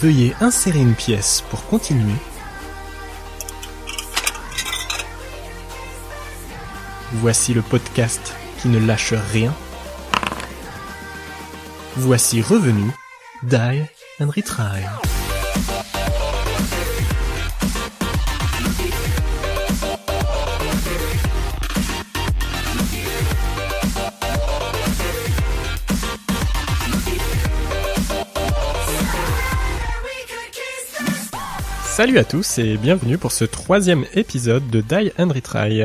Veuillez insérer une pièce pour continuer. Voici le podcast qui ne lâche rien. Voici revenu Die and Retry. Salut à tous et bienvenue pour ce troisième épisode de Die and Retry.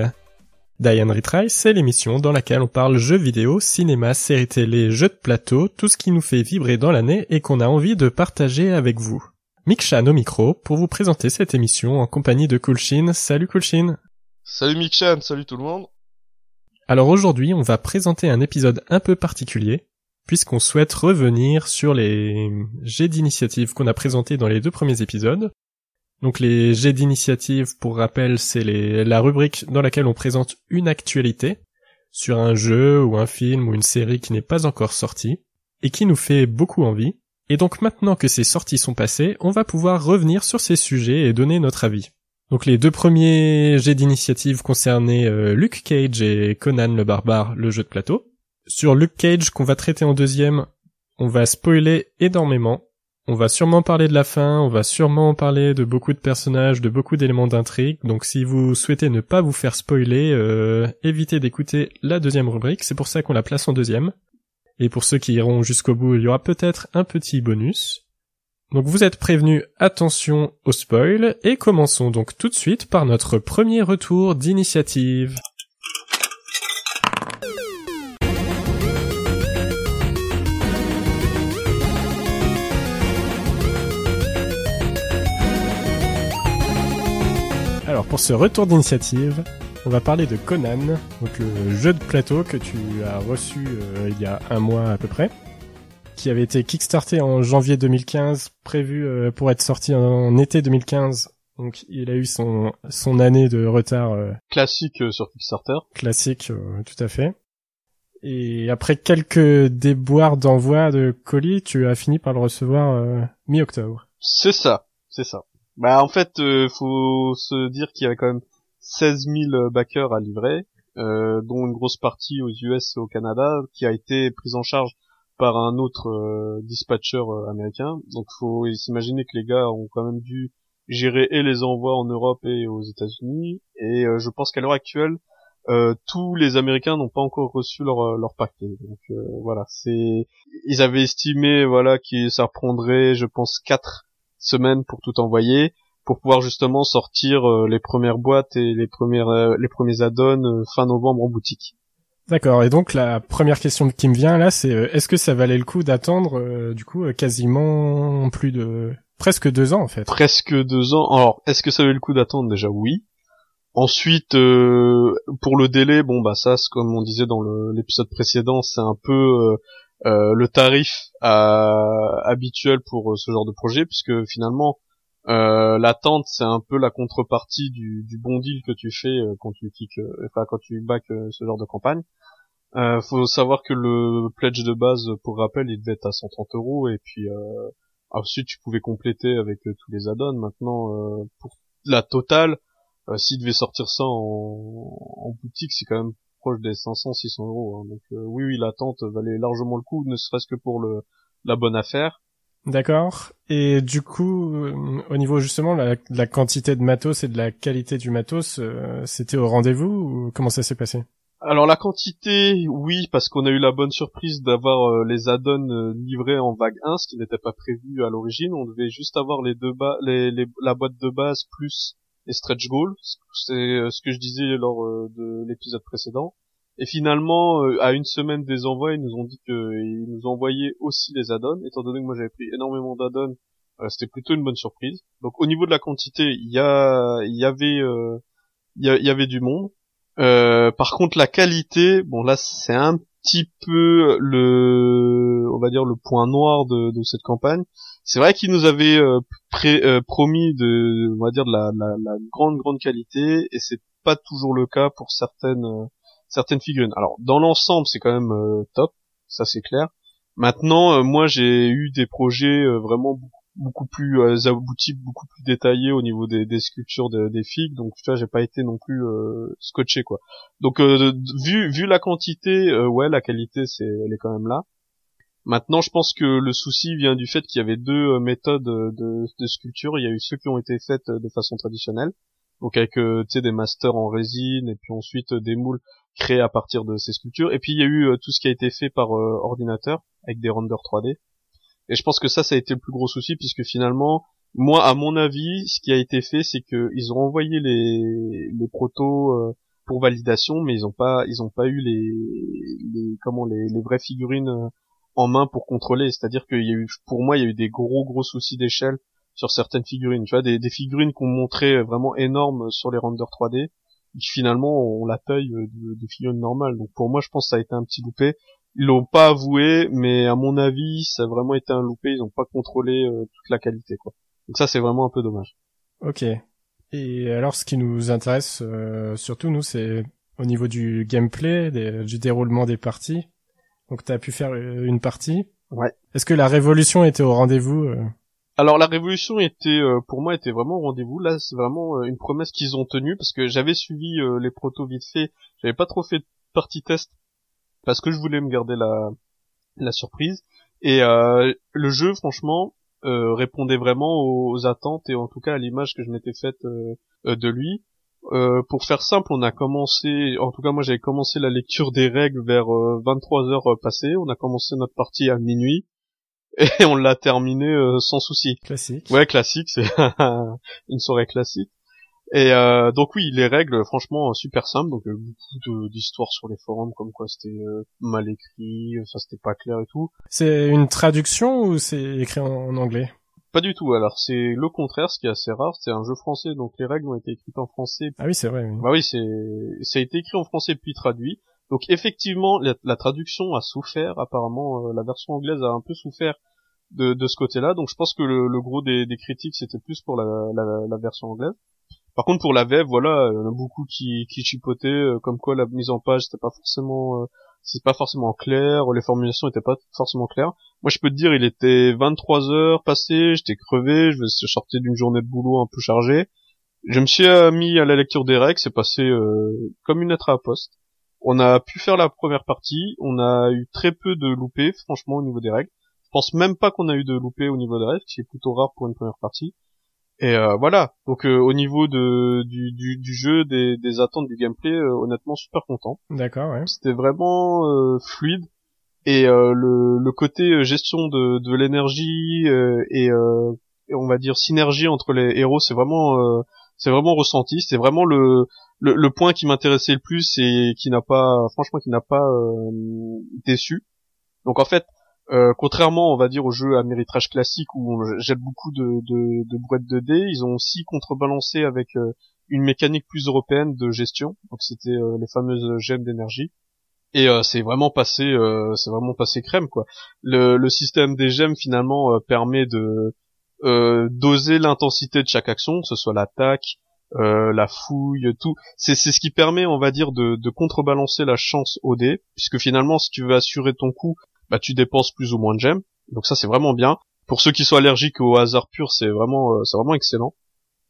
Die and Retry, c'est l'émission dans laquelle on parle jeux vidéo, cinéma, séries télé, jeux de plateau, tout ce qui nous fait vibrer dans l'année et qu'on a envie de partager avec vous. Mick Chan au micro pour vous présenter cette émission en compagnie de Kulshin. Salut Kulshin Salut Mick Chan, salut tout le monde Alors aujourd'hui, on va présenter un épisode un peu particulier puisqu'on souhaite revenir sur les jets d'initiative qu'on a présentés dans les deux premiers épisodes donc les jets d'initiative, pour rappel, c'est la rubrique dans laquelle on présente une actualité sur un jeu ou un film ou une série qui n'est pas encore sorti et qui nous fait beaucoup envie. Et donc maintenant que ces sorties sont passées, on va pouvoir revenir sur ces sujets et donner notre avis. Donc les deux premiers jets d'initiative concernaient euh, Luke Cage et Conan le barbare, le jeu de plateau. Sur Luke Cage qu'on va traiter en deuxième, on va spoiler énormément on va sûrement parler de la fin, on va sûrement parler de beaucoup de personnages, de beaucoup d'éléments d'intrigue. Donc si vous souhaitez ne pas vous faire spoiler, euh, évitez d'écouter la deuxième rubrique. C'est pour ça qu'on la place en deuxième. Et pour ceux qui iront jusqu'au bout, il y aura peut-être un petit bonus. Donc vous êtes prévenus, attention au spoil, et commençons donc tout de suite par notre premier retour d'initiative. Alors pour ce retour d'initiative, on va parler de Conan, donc le jeu de plateau que tu as reçu euh, il y a un mois à peu près, qui avait été kickstarté en janvier 2015, prévu euh, pour être sorti en été 2015. Donc il a eu son son année de retard euh, classique sur Kickstarter. Classique, tout à fait. Et après quelques déboires d'envoi de colis, tu as fini par le recevoir mi-octobre. C'est ça, c'est ça. Bah en fait, euh, faut se dire qu'il y avait quand même 16 000 backers à livrer, euh, dont une grosse partie aux US et au Canada, qui a été prise en charge par un autre euh, dispatcher euh, américain. Donc faut s'imaginer que les gars ont quand même dû gérer et les envois en Europe et aux États-Unis. Et je pense qu'à l'heure actuelle, tous les Américains n'ont pas encore reçu leur leur paquet. Donc voilà, c'est ils avaient estimé voilà que ça prendrait, je pense, quatre semaines pour tout envoyer pour pouvoir justement sortir euh, les premières boîtes et les premières euh, les premiers add-ons euh, fin novembre en boutique. D'accord. Et donc la première question qui me vient là, c'est est-ce que ça valait le coup d'attendre du coup quasiment plus de presque deux ans en fait? Presque deux ans. Alors est-ce que ça valait le coup d'attendre? Déjà Oui. Ensuite, pour le délai, bon bah ça, comme on disait dans l'épisode précédent, c'est un peu euh, le tarif euh, habituel pour euh, ce genre de projet, puisque finalement l'attente c'est un peu la contrepartie du, du, bon deal que tu fais quand tu cliques, enfin quand tu back ce genre de campagne. Euh, faut savoir que le pledge de base, pour rappel, il devait être à 130 euros et puis euh, ensuite tu pouvais compléter avec tous les add-ons. Maintenant, pour la totale, s'il devait sortir ça en, en boutique, c'est quand même proche des 500-600 euros. Hein. Donc euh, oui, oui, l'attente valait largement le coup, ne serait-ce que pour le la bonne affaire. D'accord. Et du coup, euh, au niveau justement de la, quantité de matos et de la qualité du matos, euh, c'était au rendez-vous ou comment ça s'est passé? Alors la quantité, oui, parce qu'on a eu la bonne surprise d'avoir les add-ons livrés en vague 1, ce qui n'était pas prévu à l'origine. On devait juste avoir les deux bas, les, la boîte de base plus les stretch goals, c'est euh, ce que je disais lors euh, de l'épisode précédent. Et finalement, euh, à une semaine des envois, ils nous ont dit qu'ils nous envoyaient aussi les add-ons. Étant donné que moi j'avais pris énormément d'add-ons, c'était plutôt une bonne surprise. Donc au niveau de la quantité, il y a, y avait, il y, avait du monde. par contre, la qualité, bon là, c'est un petit peu le, on va dire le point noir de cette campagne. C'est vrai qu'il nous avait euh, euh, promis de, on va dire de la, la, la grande grande qualité, et c'est pas toujours le cas pour certaines euh, certaines figurines. Alors dans l'ensemble, c'est quand même top, ça c'est clair. Maintenant, moi j'ai eu des projets vraiment beaucoup plus euh, abouti, beaucoup plus détaillé au niveau des, sculptures des figues. Donc tu vois, j'ai pas été non plus euh, scotché quoi. Donc euh, vu vu la quantité, ouais, la qualité c'est elle est quand même là. Maintenant, je pense que le souci vient du fait qu'il y avait deux méthodes de, de sculpture. Il y a eu ceux qui ont été faites de façon traditionnelle, donc avec des masters en résine et puis ensuite des moules créés à partir de ces sculptures. Et puis il y a eu tout ce qui a été fait par ordinateur avec des renders 3D. Et je pense que ça, ça a été le plus gros souci puisque finalement, moi, à mon avis, ce qui a été fait, c'est qu'ils ont envoyé les, les protos euh, pour validation, mais ils ont pas, ils ont pas eu les, les comment les, les vraies figurines euh, en main pour contrôler. C'est-à-dire qu'il y a eu, pour moi, il y a eu des gros gros soucis d'échelle sur certaines figurines. Tu vois, des, figurines qu'on montrait vraiment énormes sur les renders 3D, qui finalement ont la taille de, de figurines normales. Donc pour moi, je pense que ça a été un petit loupé. Ils l'ont pas avoué, mais à mon avis, ça a vraiment été un loupé. Ils ont pas contrôlé euh, toute la qualité, quoi. Donc ça, c'est vraiment un peu dommage. Ok. Et alors, ce qui nous intéresse euh, surtout, nous, c'est au niveau du gameplay, du déroulement des parties. Donc, tu as pu faire euh, une partie. Ouais. Est-ce que la révolution était au rendez-vous Alors, la révolution était, pour moi, était vraiment au rendez-vous. Là, c'est vraiment une promesse qu'ils ont tenue parce que j'avais suivi les protos vite fait. J'avais pas trop fait de partie test parce que je voulais me garder la la surprise et euh, le jeu franchement euh, répondait vraiment aux, attentes et en tout cas à l'image que je m'étais faite euh, de lui. Pour faire simple, on a commencé, en tout cas moi j'avais commencé la lecture des règles vers 23 heures passées. On a commencé notre partie à minuit et on l'a terminé sans souci. Classique. Ouais, classique, c'est une soirée classique. Et euh, donc oui, les règles, franchement, super simples. Donc euh, beaucoup d'histoires sur les forums, comme quoi c'était euh, mal écrit, ça c'était pas clair et tout. C'est une traduction ou c'est écrit en, anglais? Pas du tout. Alors c'est le contraire, ce qui est assez rare. C'est un jeu français, donc les règles ont été écrites en français. Ah oui, c'est vrai. Oui. Bah oui, c'est ça a été écrit en français puis traduit. Donc effectivement, la, traduction a souffert. Apparemment, la version anglaise a un peu souffert de, de ce côté-là. Donc je pense que le, le gros des, des critiques c'était plus pour la, la, la version anglaise. Par contre, pour la VEV, voilà, il y en a beaucoup qui, qui chipotaient, euh, comme quoi la mise en page c'était pas forcément, euh, c'est pas forcément clair, les formulations étaient pas forcément claires. Moi, je peux te dire, il était 23 heures passées, j'étais crevé, je sortais d'une journée de boulot un peu chargée. Je me suis euh, mis à la lecture des règles, c'est passé comme une lettre à poste. On a pu faire la première partie, on a eu très peu de loupés, franchement, au niveau des règles. Je pense même pas qu'on a eu de loupés au niveau des règles, ce qui est plutôt rare pour une première partie. Et euh, voilà. Donc euh, au niveau de du, du, du jeu, des, des, attentes du gameplay, euh, honnêtement super content. D'accord. Ouais. C'était vraiment fluide et le, le côté gestion de, de l'énergie et, on va dire synergie entre les héros, c'est vraiment c'est vraiment ressenti. C'est vraiment le, le, le point qui m'intéressait le plus et qui n'a pas franchement qui n'a pas déçu. Donc en fait, euh, contrairement, on va dire, aux jeux à méritrage classique où on jette beaucoup de, de, de boîtes de dés, ils ont aussi contrebalancé avec euh, une mécanique plus européenne de gestion. Donc c'était euh, les fameuses gemmes d'énergie. Et c'est vraiment passé, c'est vraiment passé crème quoi. Le, le système des gemmes finalement permet de doser l'intensité de chaque action, que ce soit l'attaque, la fouille, tout. C'est ce qui permet, on va dire, de, de contrebalancer la chance au dé, puisque finalement, si tu veux assurer ton coup, bah tu dépenses plus ou moins de gemmes. Donc ça c'est vraiment bien. Pour ceux qui sont allergiques au hasard pur, c'est vraiment euh, c'est vraiment excellent.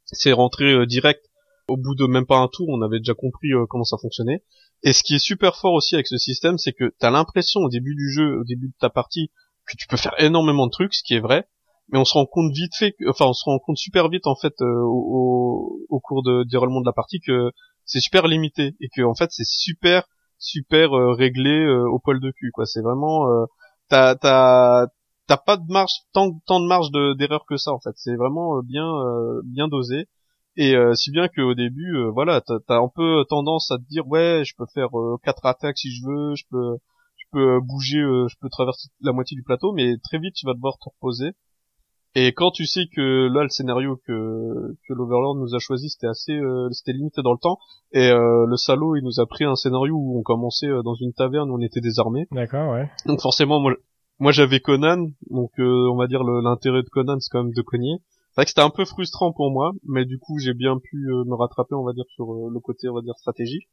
C'est rentré euh, direct au bout de même pas un tour, on avait déjà compris euh, comment ça fonctionnait. Et ce qui est super fort aussi avec ce système, c'est que t'as l'impression au début du jeu, au début de ta partie, que tu peux faire énormément de trucs, ce qui est vrai, mais on se rend compte vite fait, enfin on se rend compte super vite en fait au, au, cours de déroulement de la partie que c'est super limité et que en fait c'est super super euh, réglé euh, au poil de cul quoi. C'est vraiment euh, t'as t'as t'as pas de marge tant tant de marge d'erreur que ça en fait. C'est vraiment bien bien dosé. Et si bien qu'au début voilà t'as as un peu tendance à te dire ouais je peux faire quatre attaques si je veux je peux je peux bouger je peux traverser la moitié du plateau mais très vite tu vas devoir te reposer et quand tu sais que là le scénario que que l'Overlord nous a choisi c'était assez euh, c'était limité dans le temps et euh, le salaud il nous a pris un scénario où on commençait euh, dans une taverne où on était désarmé. D'accord, ouais. Donc forcément moi moi j'avais Conan donc on va dire l'intérêt de Conan c'est quand même de cogner. C'est vrai que c'était un peu frustrant pour moi mais du coup j'ai bien pu me rattraper on va dire sur le côté on va dire stratégie.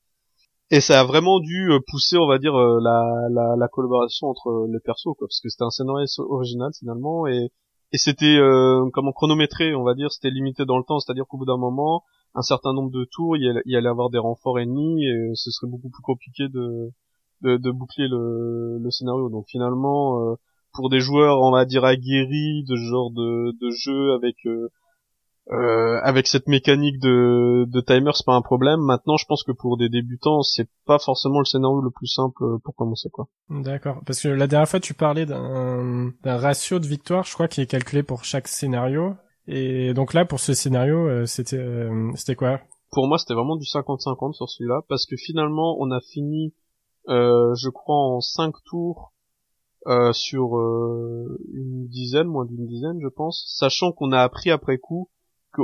Et ça a vraiment dû pousser, on va dire, la, la, la collaboration entre les persos, quoi, parce que c'était un scénario original finalement, et et c'était euh, comment chronométré, on va dire, c'était limité dans le temps, c'est-à-dire qu'au bout d'un moment, un certain nombre de tours, il y, allait, avoir des renforts ennemis et ce serait beaucoup plus compliqué de de, de boucler le, le scénario. Donc finalement, euh, pour des joueurs, on va dire aguerris de ce genre de, de jeu avec euh, euh, avec cette mécanique de, de timer, c'est pas un problème. Maintenant, je pense que pour des débutants, c'est pas forcément le scénario le plus simple pour commencer, quoi. D'accord. Parce que la dernière fois, tu parlais d'un, ratio de victoire, je crois, qui est calculé pour chaque scénario. Et donc là, pour ce scénario, euh, c'était, euh, c'était quoi? Pour moi, c'était vraiment du 50-50 sur celui-là, parce que finalement, on a fini, euh, je crois, en 5 tours sur une dizaine, moins d'une dizaine, je pense, sachant qu'on a appris après coup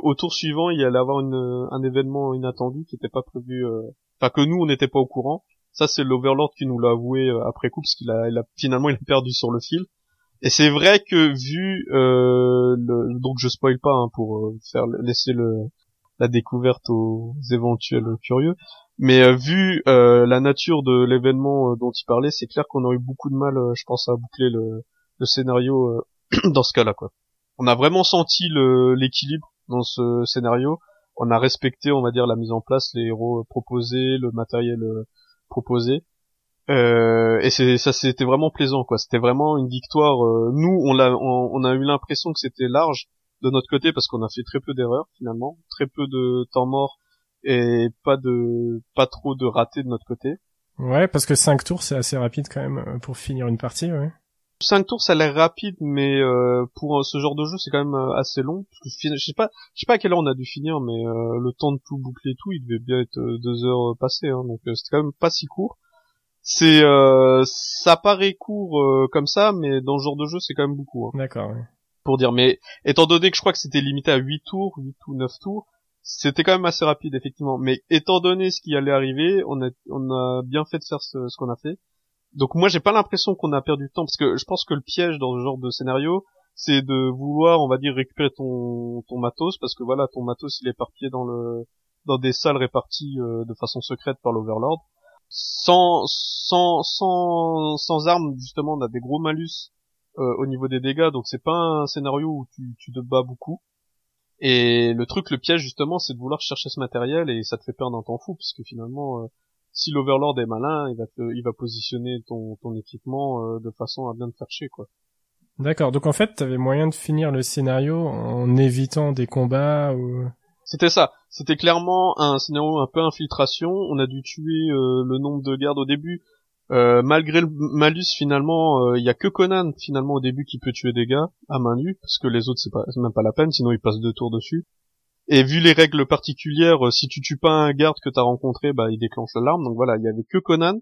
au tour suivant il y allait avoir une, un événement inattendu qui n'était pas prévu, euh, enfin que nous on n'était pas au courant. Ça c'est l'Overlord qui nous l'a avoué euh, après coup parce qu'il a, il a, finalement il a perdu sur le fil. Et c'est vrai que vu euh, le, donc je spoil pas hein, pour euh, faire laisser le la découverte aux éventuels curieux, mais vu la nature de l'événement dont il parlait, c'est clair qu'on aurait eu beaucoup de mal, je pense, à boucler le, le scénario dans ce cas-là quoi. On a vraiment senti l'équilibre dans ce scénario. On a respecté, on va dire, la mise en place, les héros proposés, le matériel euh, proposé. Euh, et c'est ça c'était vraiment plaisant quoi c'était vraiment une victoire euh, nous on l'a on, a eu l'impression que c'était large de notre côté parce qu'on a fait très peu d'erreurs finalement très peu de temps mort et pas de pas trop de ratés de notre côté ouais parce que 5 tours c'est assez rapide quand même euh, pour finir une partie ouais 5 tours ça a l'air rapide mais euh, pour euh, ce genre de jeu c'est quand même euh, assez long parce que je sais pas je sais pas à quelle heure on a dû finir mais le temps de tout boucler tout il devait bien être deux heures passées hein, donc c'était quand même pas si court. C'est ça paraît court comme ça mais dans ce genre de jeu c'est quand même beaucoup hein, d'accord pour dire mais étant donné que je crois que c'était limité à 8 tours 8 ou 9 tours c'était quand même assez rapide effectivement. Mais étant donné ce qui allait arriver on a on a bien fait de faire ce, ce qu'on a fait donc moi j'ai pas l'impression qu'on a perdu de temps parce que je pense que le piège dans ce genre de scénario c'est de vouloir on va dire récupérer ton ton matos parce que voilà ton matos il est éparpillé dans le dans des salles réparties euh, de façon secrète par l'Overlord. Sans sans sans sans armes justement on a des gros malus euh, au niveau des dégâts donc c'est pas un scénario où tu tu te bats beaucoup. Et le truc le piège justement c'est de vouloir chercher ce matériel et ça te fait perdre un temps fou puisque finalement euh, si l'Overlord est malin, il va il va positionner ton, ton équipement euh, de façon à bien te faire chier, quoi. D'accord. Donc en fait, t'avais moyen de finir le scénario en évitant des combats ou. C'était ça. C'était clairement un scénario un peu infiltration. On a dû tuer euh, le nombre de gardes au début. Euh, malgré le malus, finalement, il y a que Conan finalement au début qui peut tuer des gars à main nue, parce que les autres c'est pas même pas la peine, sinon ils passent deux tours dessus. Et vu les règles particulières, euh, si tu tues pas un garde que t'as rencontré, bah il déclenche l'alarme. Donc voilà, il y avait que Conan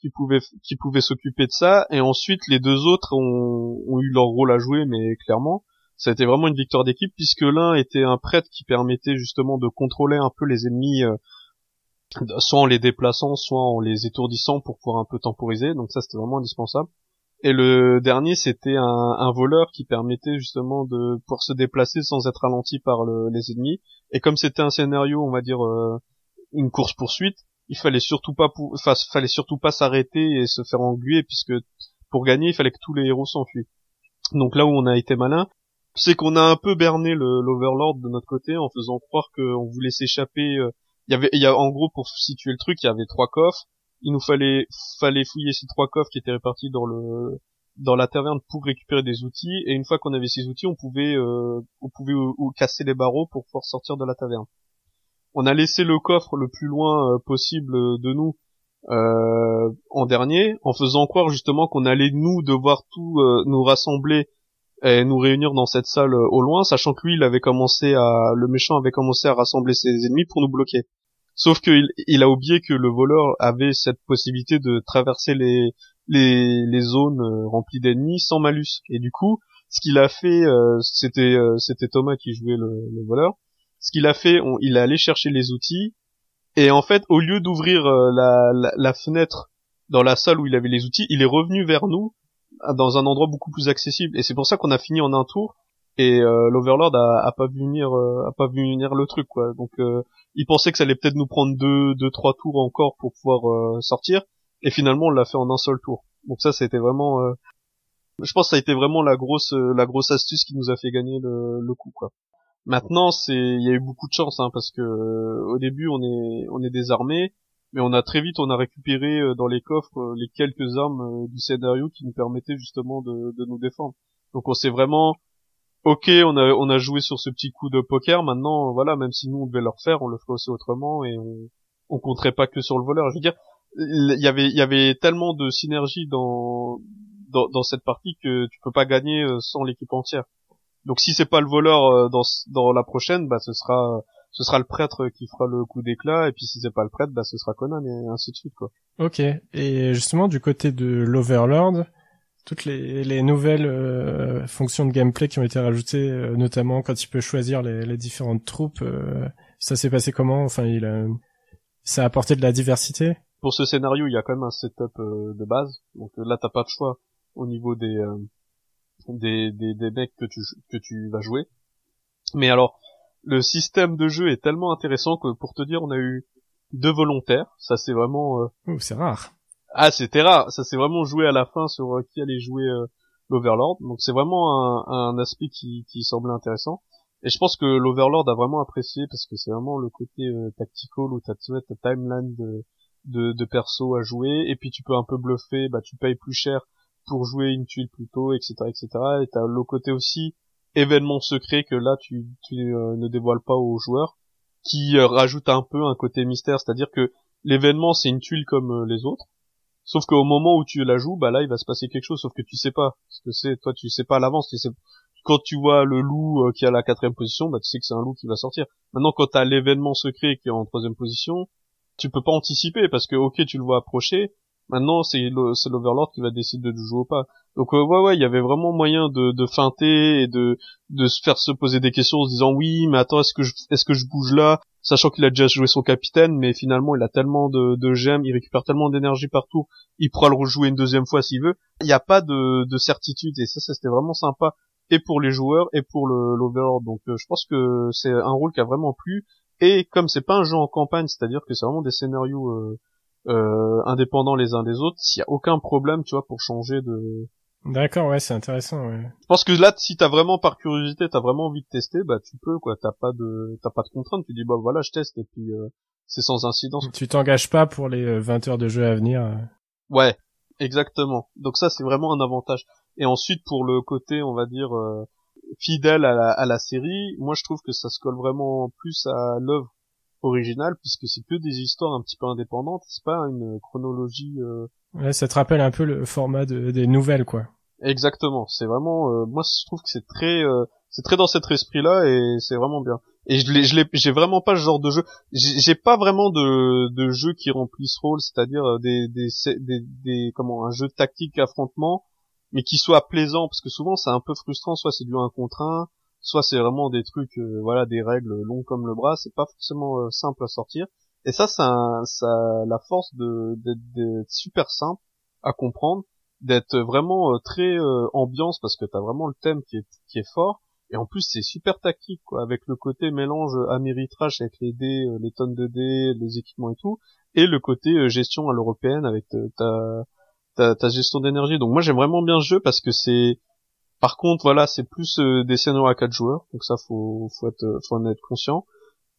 qui pouvait qui pouvait s'occuper de ça. Et ensuite les deux autres ont, ont eu leur rôle à jouer, mais clairement, ça a été vraiment une victoire d'équipe puisque l'un était un prêtre qui permettait justement de contrôler un peu les ennemis, euh, soit en les déplaçant, soit en les étourdissant pour pouvoir un peu temporiser. Donc ça c'était vraiment indispensable. Et le dernier, c'était un, voleur qui permettait justement de pouvoir se déplacer sans être ralenti par le, les ennemis. Et comme c'était un scénario, on va dire euh, une course poursuite, il fallait surtout pas, enfin, fallait surtout pas s'arrêter et se faire engluer puisque pour gagner, il fallait que tous les héros s'enfuient. Donc là où on a été malin, c'est qu'on a un peu berné l'Overlord de notre côté en faisant croire qu'on voulait s'échapper. Euh, il y avait, il y a en gros pour situer le truc, il y avait trois coffres il nous fallait fallait fouiller ces trois coffres qui étaient répartis dans le dans la taverne pour récupérer des outils. Et une fois qu'on avait ces outils on pouvait euh, on pouvait ou, casser les barreaux pour pouvoir sortir de la taverne. On a laissé le coffre le plus loin euh, possible de nous euh, en dernier en faisant croire justement qu'on allait nous devoir tout euh, nous rassembler et nous réunir dans cette salle au loin sachant que lui il avait commencé à le méchant avait commencé à rassembler ses ennemis pour nous bloquer Sauf qu'il il a oublié que le voleur avait cette possibilité de traverser les les, zones euh, remplies d'ennemis sans malus. Et du coup, ce qu'il a fait, euh, c'était euh, c'était Thomas qui jouait le, le voleur. Ce qu'il a fait, il est allé chercher les outils et en fait, au lieu d'ouvrir la, la, fenêtre dans la salle où il avait les outils, il est revenu vers nous dans un endroit beaucoup plus accessible. Et c'est pour ça qu'on a fini en un tour et euh, l'Overlord a, a, pas vu venir a pas vu venir le truc quoi donc il pensait que ça allait peut-être nous prendre deux, deux, trois tours encore pour pouvoir euh, sortir, et finalement on l'a fait en un seul tour. Donc ça, c'était vraiment, euh, Je pense que ça a été vraiment la grosse la grosse astuce qui nous a fait gagner le, le coup quoi. Maintenant, c'est il y a eu beaucoup de chance hein, parce que au début on est on est désarmé, mais on a très vite on a récupéré dans les coffres les quelques armes du scénario qui nous permettaient justement de, de nous défendre. Donc on s'est vraiment ok, on a on a joué sur ce petit coup de poker. Maintenant, voilà, même si nous on devait le refaire, on le ferait aussi autrement et on on compterait pas que sur le voleur. Je veux dire, il y avait il y avait tellement de synergie dans dans, dans cette partie que tu peux pas gagner euh, sans l'équipe entière. Donc si c'est pas le voleur euh, dans dans la prochaine, bah ce sera ce sera le prêtre qui fera le coup d'éclat et puis si c'est pas le prêtre, bah ce sera Conan et ainsi de suite quoi. Ok. Et justement du côté de l'Overlord, toutes les, les nouvelles euh, fonctions de gameplay qui ont été rajoutées, euh, notamment quand il peut choisir les, les différentes troupes. Euh, ça s'est passé comment? Enfin, il a, ça a apporté de la diversité? Pour ce scénario, il y a quand même un setup de base. Donc là, t'as pas de choix au niveau des des, des, des decks que tu que tu vas jouer. Mais alors, le système de jeu est tellement intéressant que pour te dire, on a eu deux volontaires. Ça, c'est vraiment. C'est rare. Ah, c'était rare. Ça s'est vraiment joué à la fin sur euh, qui allait jouer euh, l'Overlord. Donc c'est vraiment un, un aspect qui, qui semblait intéressant. Et je pense que l'Overlord a vraiment apprécié parce que c'est vraiment le côté euh, tactical où t'as ta timeline de, de, perso à jouer et puis tu peux un peu bluffer, bah tu payes plus cher pour jouer une tuile plus tôt, etc., etc. Et t'as le côté aussi événement secret que là tu, tu ne dévoiles pas aux joueurs, qui rajoute un peu un côté mystère, c'est-à-dire que l'événement c'est une tuile comme les autres, Sauf qu'au moment où tu la joues, bah là il va se passer quelque chose, sauf que tu sais pas ce que c'est. Toi tu sais pas à l'avance. Tu sais quand tu vois le loup euh, qui est à la quatrième position, bah tu sais que c'est un loup qui va sortir. Maintenant quand t'as l'événement secret qui est en troisième position, tu peux pas anticiper parce que ok tu le vois approcher. Maintenant c'est l'Overlord qui va décider de jouer ou pas. Donc ouais ouais il y avait vraiment moyen de, feinter et de de se faire se poser des questions en se disant oui mais attends est-ce que je est-ce que je bouge là? Sachant qu'il a déjà joué son capitaine, mais finalement il a tellement de, de gemmes, il récupère tellement d'énergie partout, il pourra le rejouer une deuxième fois s'il veut. Il n'y a pas de, de certitude et ça, c'était vraiment sympa et pour les joueurs et pour l'overlord. Donc euh, je pense que c'est un rôle qui a vraiment plu et comme c'est pas un jeu en campagne, c'est-à-dire que c'est vraiment des scénarios euh, euh, indépendants les uns des autres, s'il y a aucun problème, tu vois, pour changer de D'accord, ouais, c'est intéressant, ouais. Je pense que là, si t'as vraiment par curiosité, t'as vraiment envie de tester, bah tu peux, quoi. T'as pas de, t'as pas de contrainte. Tu dis, bah voilà, je teste et puis euh, c'est sans incidence. Tu t'engages pas pour les 20 euh, heures de jeu à venir. Euh. Ouais, exactement. Donc ça, c'est vraiment un avantage. Et ensuite, pour le côté, on va dire fidèle à la, à la série, moi je trouve que ça se colle vraiment plus à l'œuvre originale puisque c'est que des histoires un petit peu indépendantes. C'est pas une chronologie. Ouais, ça te rappelle un peu le format de, des nouvelles, quoi. Exactement. C'est vraiment, euh, moi je trouve que c'est très, euh, c'est très dans cet esprit-là et c'est vraiment bien. Et je l'ai, je l'ai, j'ai vraiment pas ce genre de jeu. J'ai pas vraiment de, de jeu qui remplit ce rôle, c'est-à-dire euh, des, des, des, des, comment, un jeu tactique affrontement, mais qui soit plaisant parce que souvent c'est un peu frustrant. Soit c'est du 1 contre 1, soit c'est vraiment des trucs, voilà, des règles longues comme le bras. C'est pas forcément simple à sortir. Et ça, ça, ça, la force de d'être super simple à comprendre d'être vraiment euh, très euh, ambiance parce que t'as vraiment le thème qui est qui est fort et en plus c'est super tactique quoi avec le côté mélange améritrage avec les dés euh, les tonnes de dés les équipements et tout et le côté gestion à l'européenne avec ta ta, ta gestion d'énergie donc moi j'aime vraiment bien ce jeu parce que c'est par contre voilà c'est plus des scénarios à quatre joueurs donc ça faut faut être faut en être conscient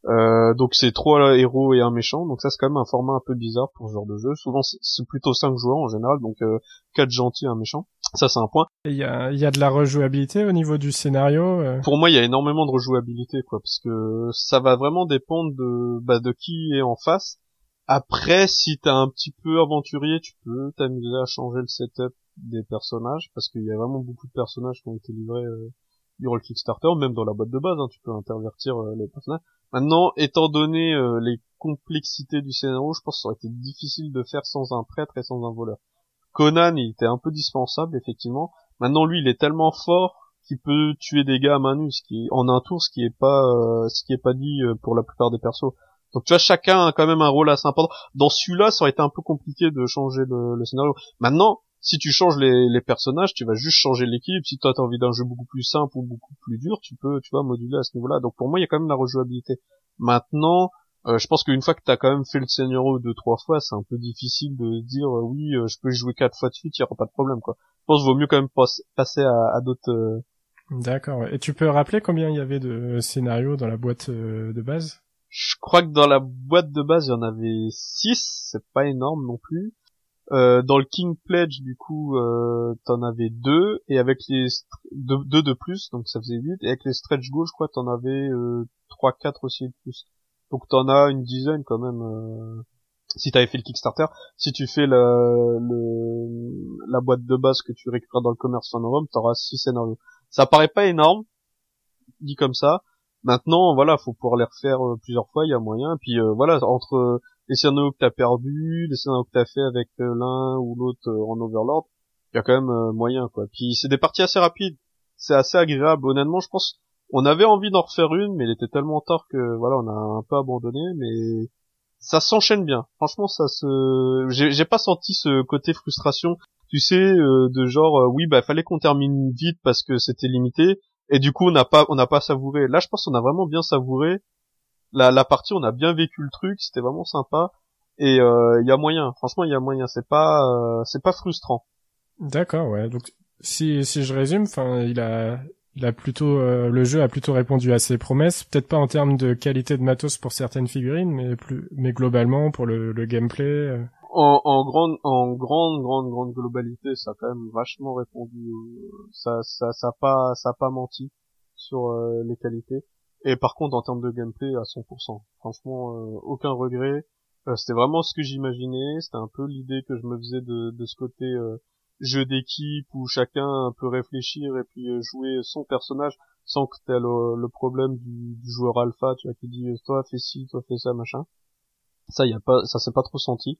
euh, donc c'est trois héros et un méchant, donc ça c'est quand même un format un peu bizarre pour ce genre de jeu. Souvent c'est plutôt cinq joueurs en général, donc euh, quatre gentils et un méchant. Ça c'est un point. Il y a, y a de la rejouabilité au niveau du scénario. Euh? Pour moi il y a énormément de rejouabilité quoi, parce que ça va vraiment dépendre de bah, de qui est en face. Après si t'es un petit peu aventurier, tu peux t'amuser à changer le setup des personnages, parce qu'il y a vraiment beaucoup de personnages qui ont été livrés euh, durant le Kickstarter, même dans la boîte de base, hein, tu peux intervertir les personnages. Maintenant, étant donné euh, les complexités du scénario, je pense que ça aurait été difficile de faire sans un prêtre et sans un voleur. Conan, il était un peu dispensable, effectivement. Maintenant, lui, il est tellement fort qu'il peut tuer des gars à main nue, ce qui en un tour, ce qui est pas, euh, ce qui est pas dit euh, pour la plupart des persos. Donc tu vois, chacun a quand même un rôle assez important. Dans celui-là, ça aurait été un peu compliqué de changer le, le scénario. Maintenant, si tu changes les, les, personnages, tu vas juste changer l'équipe. Si toi t'as envie d'un jeu beaucoup plus simple ou beaucoup plus dur, tu peux, tu vas moduler à ce niveau-là. Donc pour moi, il y a quand même la rejouabilité. Maintenant, Euh, je pense qu'une fois que t'as quand même fait le scénario deux trois fois, c'est un peu difficile de dire euh, oui, euh, je peux jouer quatre fois de suite, il y aura pas de problème quoi. Je pense qu'il vaut mieux quand même passer à, à d'autres. D'accord. Et tu peux rappeler combien il y avait de scénarios dans la boîte de base? Je crois que dans la boîte de base il y en avait six, c'est pas énorme non plus. Euh, dans le King Pledge, du coup, euh, t'en avais deux, et avec les deux, de plus, donc ça faisait huit, et avec les stretch goals, je crois, t'en avais euh, trois, quatre aussi de plus. Donc t'en as une dizaine quand même. Euh, si t'avais fait le Kickstarter, si tu fais la, le, la boîte de base que tu récupères dans le commerce en novembre, t'auras six scénarios. Ça paraît pas énorme, dit comme ça. Maintenant, voilà, faut pouvoir les refaire plusieurs fois, il y a moyen. Et puis voilà, entre les scénarios que t'as perdu, les scénarios que t'as fait avec euh, l'un ou l'autre euh, en Overlord, il y a quand même euh, moyen quoi. Puis c'est des parties assez rapides, c'est assez agréable. Honnêtement, je pense, on avait envie d'en refaire une, mais il était tellement tard que voilà, on a un peu abandonné. Mais ça s'enchaîne bien. Franchement, ça se, j'ai pas senti ce côté frustration. Tu sais, de genre, oui, bah fallait qu'on termine vite parce que c'était limité, et du coup on n'a pas, on n'a pas savouré. Là, je pense qu'on a vraiment bien savouré la, la partie, on a bien vécu le truc, c'était vraiment sympa. Et il euh, y a moyen, franchement, il y a moyen. C'est pas, euh, c'est pas frustrant. D'accord, ouais. Donc si si je résume, enfin, il a il a plutôt euh, le jeu a plutôt répondu à ses promesses, peut-être pas en termes de qualité de matos pour certaines figurines, mais plus mais globalement pour le, le gameplay. En, en, grande en grande grande grande globalité, ça a quand même vachement répondu. Ça ça ça a pas ça a pas menti sur les qualités. Et par contre, en termes de gameplay, à 100%. Franchement, euh, aucun regret. Euh, c'était vraiment ce que j'imaginais. C'était un peu l'idée que je me faisais de, de ce côté euh, jeu d'équipe où chacun peut réfléchir et puis jouer son personnage sans que t'aies le, le problème du, du, joueur alpha, tu vois, qui dit toi fais ci, toi fais ça, machin. Ça, y a pas, ça s'est pas trop senti.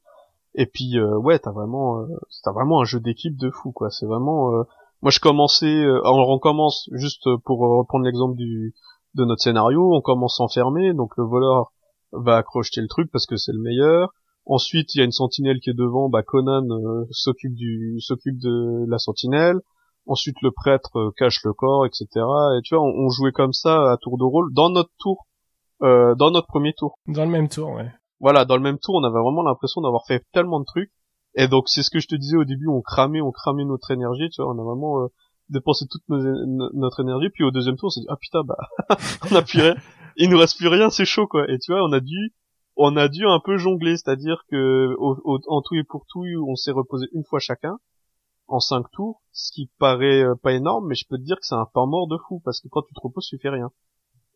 Et puis ouais, t'as vraiment, t'as vraiment un jeu d'équipe de fou, quoi. C'est vraiment, moi je commençais, on recommence juste pour reprendre l'exemple du de notre scénario, on commence à enfermer, donc le voleur va accrocher le truc parce que c'est le meilleur. Ensuite, il y a une sentinelle qui est devant, bah Conan euh, s'occupe du s'occupe de la sentinelle. Ensuite, le prêtre euh, cache le corps, etc. Et tu vois, on, jouait comme ça à tour de rôle dans notre tour, euh, dans notre premier tour. Dans le même tour, ouais. Voilà, dans le même tour, on avait vraiment l'impression d'avoir fait tellement de trucs. Et donc, c'est ce que je te disais au début, on cramait, on cramait notre énergie, tu vois, on a vraiment dépenser toute notre énergie, puis au deuxième tour, on s'est dit, ah putain, bah, on a plus rien, il nous reste plus rien, c'est chaud, quoi. Et tu vois, on a dû, on a dû un peu jongler, c'est-à-dire que, en tout et pour tout, on s'est reposé une fois chacun, en cinq tours, ce qui paraît euh, pas énorme, mais je peux te dire que c'est un temps mort de fou, parce que quand tu te reposes, tu fais rien.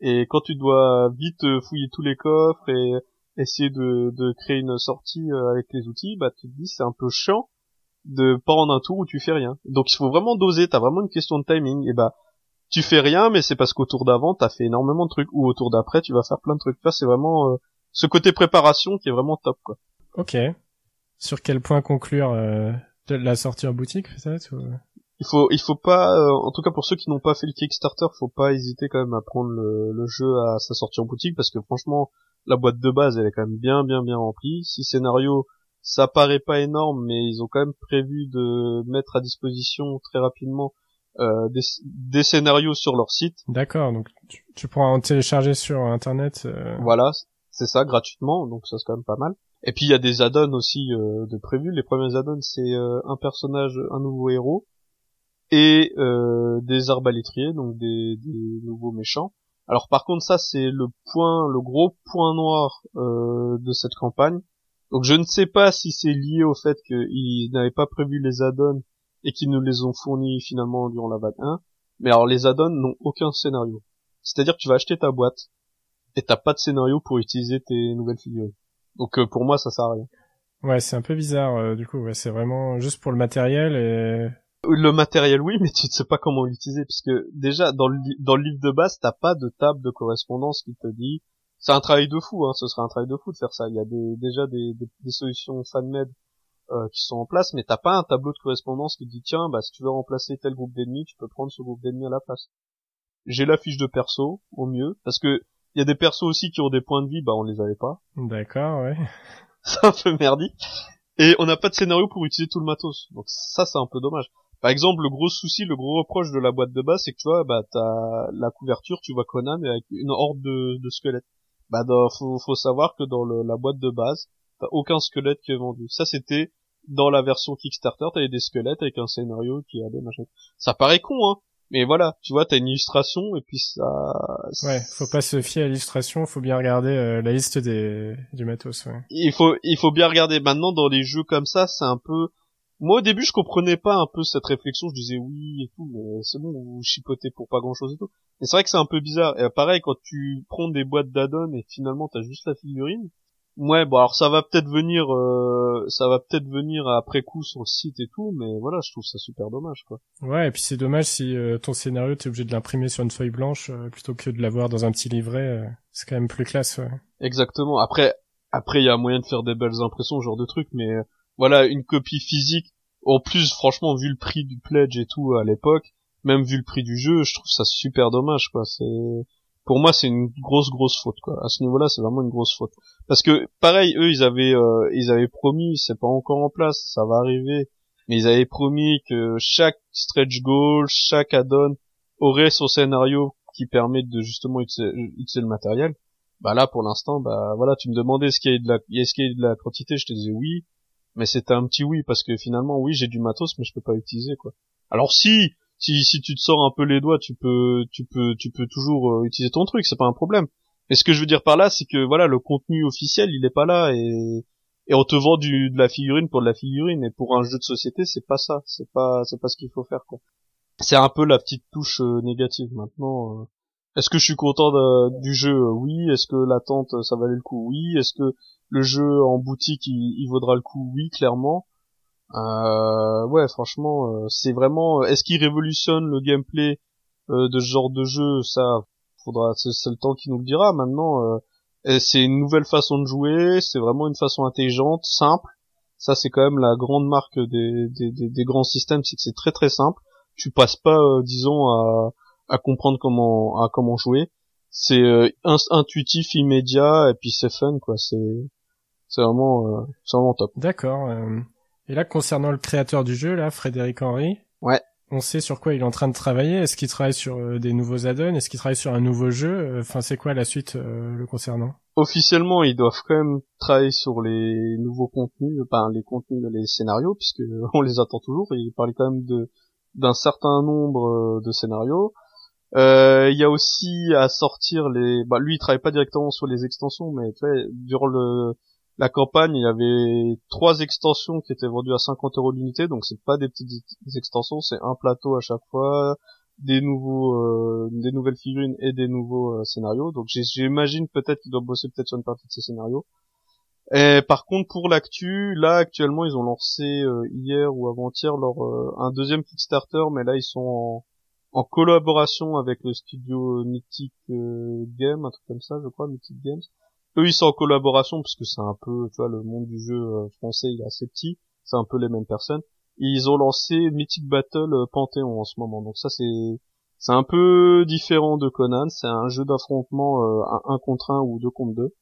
Et quand tu dois vite euh, fouiller tous les coffres et essayer de, de créer une sortie euh, avec les outils, bah tu te dis c'est un peu chiant, de pas en un tour où tu fais rien. Donc il faut vraiment doser, t'as vraiment une question de timing. Et bah tu fais rien, mais c'est parce qu'au tour d'avant t'as fait énormément de trucs, ou au tour d'après tu vas faire plein de trucs. Là c'est vraiment euh, ce côté préparation qui est vraiment top quoi. Ok. Sur quel point conclure euh, la sortie en boutique peut-être Il faut il faut pas, euh, en tout cas pour ceux qui n'ont pas fait le Kickstarter, faut pas hésiter quand même à prendre le, le jeu à sa sortie en boutique parce que franchement la boîte de base elle est quand même bien bien bien remplie. Si scénario ça paraît pas énorme, mais ils ont quand même prévu de mettre à disposition très rapidement euh, des, scénarios sur leur site. D'accord, donc tu, pourras en télécharger sur internet. Euh. Voilà, c'est ça, gratuitement, donc ça c'est quand même pas mal. Et puis il y a des add-ons aussi euh, de prévus. Les premiers add-ons c'est un personnage, un nouveau héros et des arbalétriers, donc des, des, nouveaux méchants. Alors par contre ça c'est le point, le gros point noir de cette campagne donc je ne sais pas si c'est lié au fait qu'ils n'avaient pas prévu les add-ons et qu'ils nous les ont fournis finalement durant la vague 1. Mais alors les add-ons n'ont aucun scénario. C'est-à-dire que tu vas acheter ta boîte et t'as pas de scénario pour utiliser tes nouvelles figurines. Donc euh, pour moi ça sert à rien. Ouais, c'est un peu bizarre euh, du coup. Ouais, c'est vraiment juste pour le matériel et le matériel oui, mais tu ne sais pas comment l'utiliser puisque déjà dans le, dans le livre de base t'as pas de table de correspondance qui te dit c'est un travail de fou, hein, ce serait un travail de fou de faire ça. Il y a des, déjà des, des, des solutions FanMed euh, qui sont en place, mais t'as pas un tableau de correspondance qui dit tiens, bah si tu veux remplacer tel groupe d'ennemis, tu peux prendre ce groupe d'ennemis à la place. J'ai la fiche de perso au mieux, parce que il y a des persos aussi qui ont des points de vie, bah on les avait pas. D'accord, ouais. c'est un peu merdique. Et on n'a pas de scénario pour utiliser tout le matos. Donc ça c'est un peu dommage. Par exemple, le gros souci, le gros reproche de la boîte de base, c'est que tu vois, bah t'as la couverture, tu vois Conan avec une horde de, de squelettes bah dans, faut, faut savoir que dans le, la boîte de base, t'as aucun squelette qui est vendu. Ça c'était dans la version Kickstarter, t'avais des squelettes avec un scénario qui allait machin. Ça paraît con, hein. Mais voilà, tu vois, t'as une illustration et puis ça. Ouais, faut pas se fier à l'illustration, faut bien regarder euh, la liste des du matos. Ouais. Il faut, il faut bien regarder. Maintenant, dans les jeux comme ça, c'est un peu. Moi, au début, je comprenais pas un peu cette réflexion. Je disais oui et tout, mais c'est bon, vous chipotez pour pas grand chose et tout. Mais c'est vrai que c'est un peu bizarre. Et pareil, quand tu prends des boîtes d'addon et finalement t'as juste la figurine, Ouais, bon alors ça va peut-être venir, euh, ça va peut-être venir après coup sur le site et tout, mais voilà, je trouve ça super dommage quoi. Ouais, et puis c'est dommage si euh, ton scénario t'es obligé de l'imprimer sur une feuille blanche euh, plutôt que de l'avoir dans un petit livret, c'est quand même plus classe. Ouais. Exactement. Après, après il y a moyen de faire des belles impressions, ce genre de trucs, mais voilà, une copie physique. En plus, franchement, vu le prix du pledge et tout à l'époque, même vu le prix du jeu, je trouve ça super dommage quoi. C'est pour moi c'est une grosse grosse faute quoi. À ce niveau-là, c'est vraiment une grosse faute. Parce que pareil, eux ils avaient euh, ils avaient promis, c'est pas encore en place, ça va arriver, mais ils avaient promis que chaque stretch goal, chaque add-on aurait son scénario qui permet de justement utiliser, le matériel. Bah là pour l'instant, bah voilà, tu me demandais est-ce qu'il y a de la est-ce qu'il y a de la quantité, je te disais oui, mais c'était un petit oui parce que finalement oui, j'ai du matos mais je peux pas utiliser quoi. Alors si si si tu te sors un peu les doigts, tu peux tu peux tu peux toujours euh, utiliser ton truc, c'est pas un problème. Mais ce que je veux dire par là, c'est que voilà, le contenu officiel, il est pas là et on te vend du de la figurine pour de la figurine et pour un jeu de société, c'est pas ça, c'est pas c'est pas ce qu'il faut faire quoi. C'est un peu la petite touche euh, négative maintenant. Euh. Est-ce que je suis content du jeu? Oui. Est-ce que l'attente ça valait le coup? Oui. Est-ce que le jeu en boutique il, il vaudra le coup? Oui, clairement. Euh, ouais, franchement, euh, c'est vraiment. Est-ce qu'il révolutionne le gameplay euh, de ce genre de jeu? Ça, faudra. C'est le temps qui nous le dira. Maintenant, euh, c'est une nouvelle façon de jouer. C'est vraiment une façon intelligente, simple. Ça, c'est quand même la grande marque des, des, des, grands systèmes, c'est que c'est très très simple. Tu passes pas, euh, disons, à, à comprendre comment à comment jouer. C'est intuitif, immédiat, et puis c'est fun, quoi. C'est c'est vraiment, c'est vraiment top. D'accord. Et là, concernant le créateur du jeu, là, Frédéric Henry. Ouais. On sait sur quoi il est en train de travailler. Est-ce qu'il travaille sur euh, des nouveaux add-ons? Est-ce qu'il travaille sur un nouveau jeu? Euh, Enfin, c'est quoi la suite euh, le concernant? Officiellement, ils doivent quand même travailler sur les nouveaux contenus, enfin les contenus, les scénarios, puisque on les attend toujours. il parlait quand même de d'un certain nombre de scénarios. Il y a aussi à sortir les. Bah, lui, il travaille pas directement sur les extensions, mais tu vois, durant le la campagne, il y avait trois extensions qui étaient vendues à 50 euros l'unité, donc c'est pas des petites extensions, c'est un plateau à chaque fois, des nouveaux, euh, des nouvelles figurines et des nouveaux euh, scénarios. Donc j'imagine peut-être qu'ils doivent bosser peut-être sur une partie de ces scénarios. Et par contre pour l'actu, là actuellement ils ont lancé euh, hier ou avant-hier leur un deuxième Kickstarter, mais là ils sont en, collaboration avec le studio Mythic Game, un truc comme ça, je crois, Mythic Games eux ils sont en collaboration parce que c'est un peu tu vois le monde du jeu euh, français il est assez petit. C'est un peu les mêmes personnes. Ils ont lancé Mythic Battle euh, Panthéon en ce moment. Donc ça c'est c'est un peu différent de Conan. C'est un jeu d'affrontement euh, un contre un ou deux contre deux.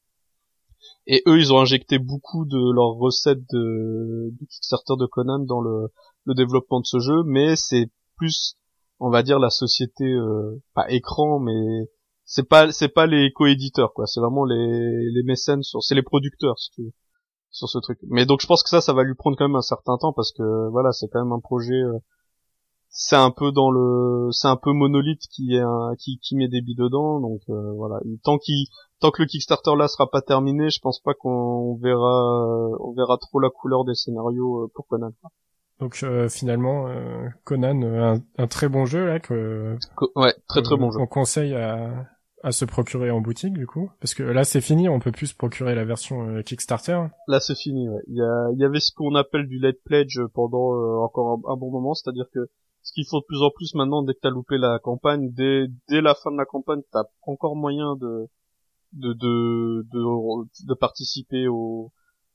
Et eux ils ont injecté beaucoup de leurs recettes de du Kickstarter de Conan dans le, le développement de ce jeu. Mais c'est plus on va dire la société euh, pas écran mais c'est pas c'est pas les coéditeurs quoi. C'est vraiment les les mécènes sur c'est les producteurs si tu veux, sur ce truc. Mais donc je pense que ça ça va lui prendre quand même un certain temps parce que voilà c'est quand même un projet euh, c'est un peu dans le c'est un peu monolithe qui est un, qui qui met des billes dedans. Donc euh, voilà. Tant qu'il tant que le Kickstarter là sera pas terminé je pense pas qu'on verra on verra trop la couleur des scénarios euh, pour Conan donc finalement, Conan, un, un, très bon jeu là que ouais très très bon jeu. On conseille à, à se procurer en boutique du coup Parce que là c'est fini, on peut plus se procurer la version euh, Kickstarter. Là c'est fini, ouais. Il y, a, il y avait ce qu'on appelle du late pledge pendant euh, encore un, bon moment, c'est-à-dire que ce qu'il faut de plus en plus maintenant, dès que t'as loupé la campagne, dès, dès la fin de la campagne, t'as encore moyen de de, de, de, de participer au,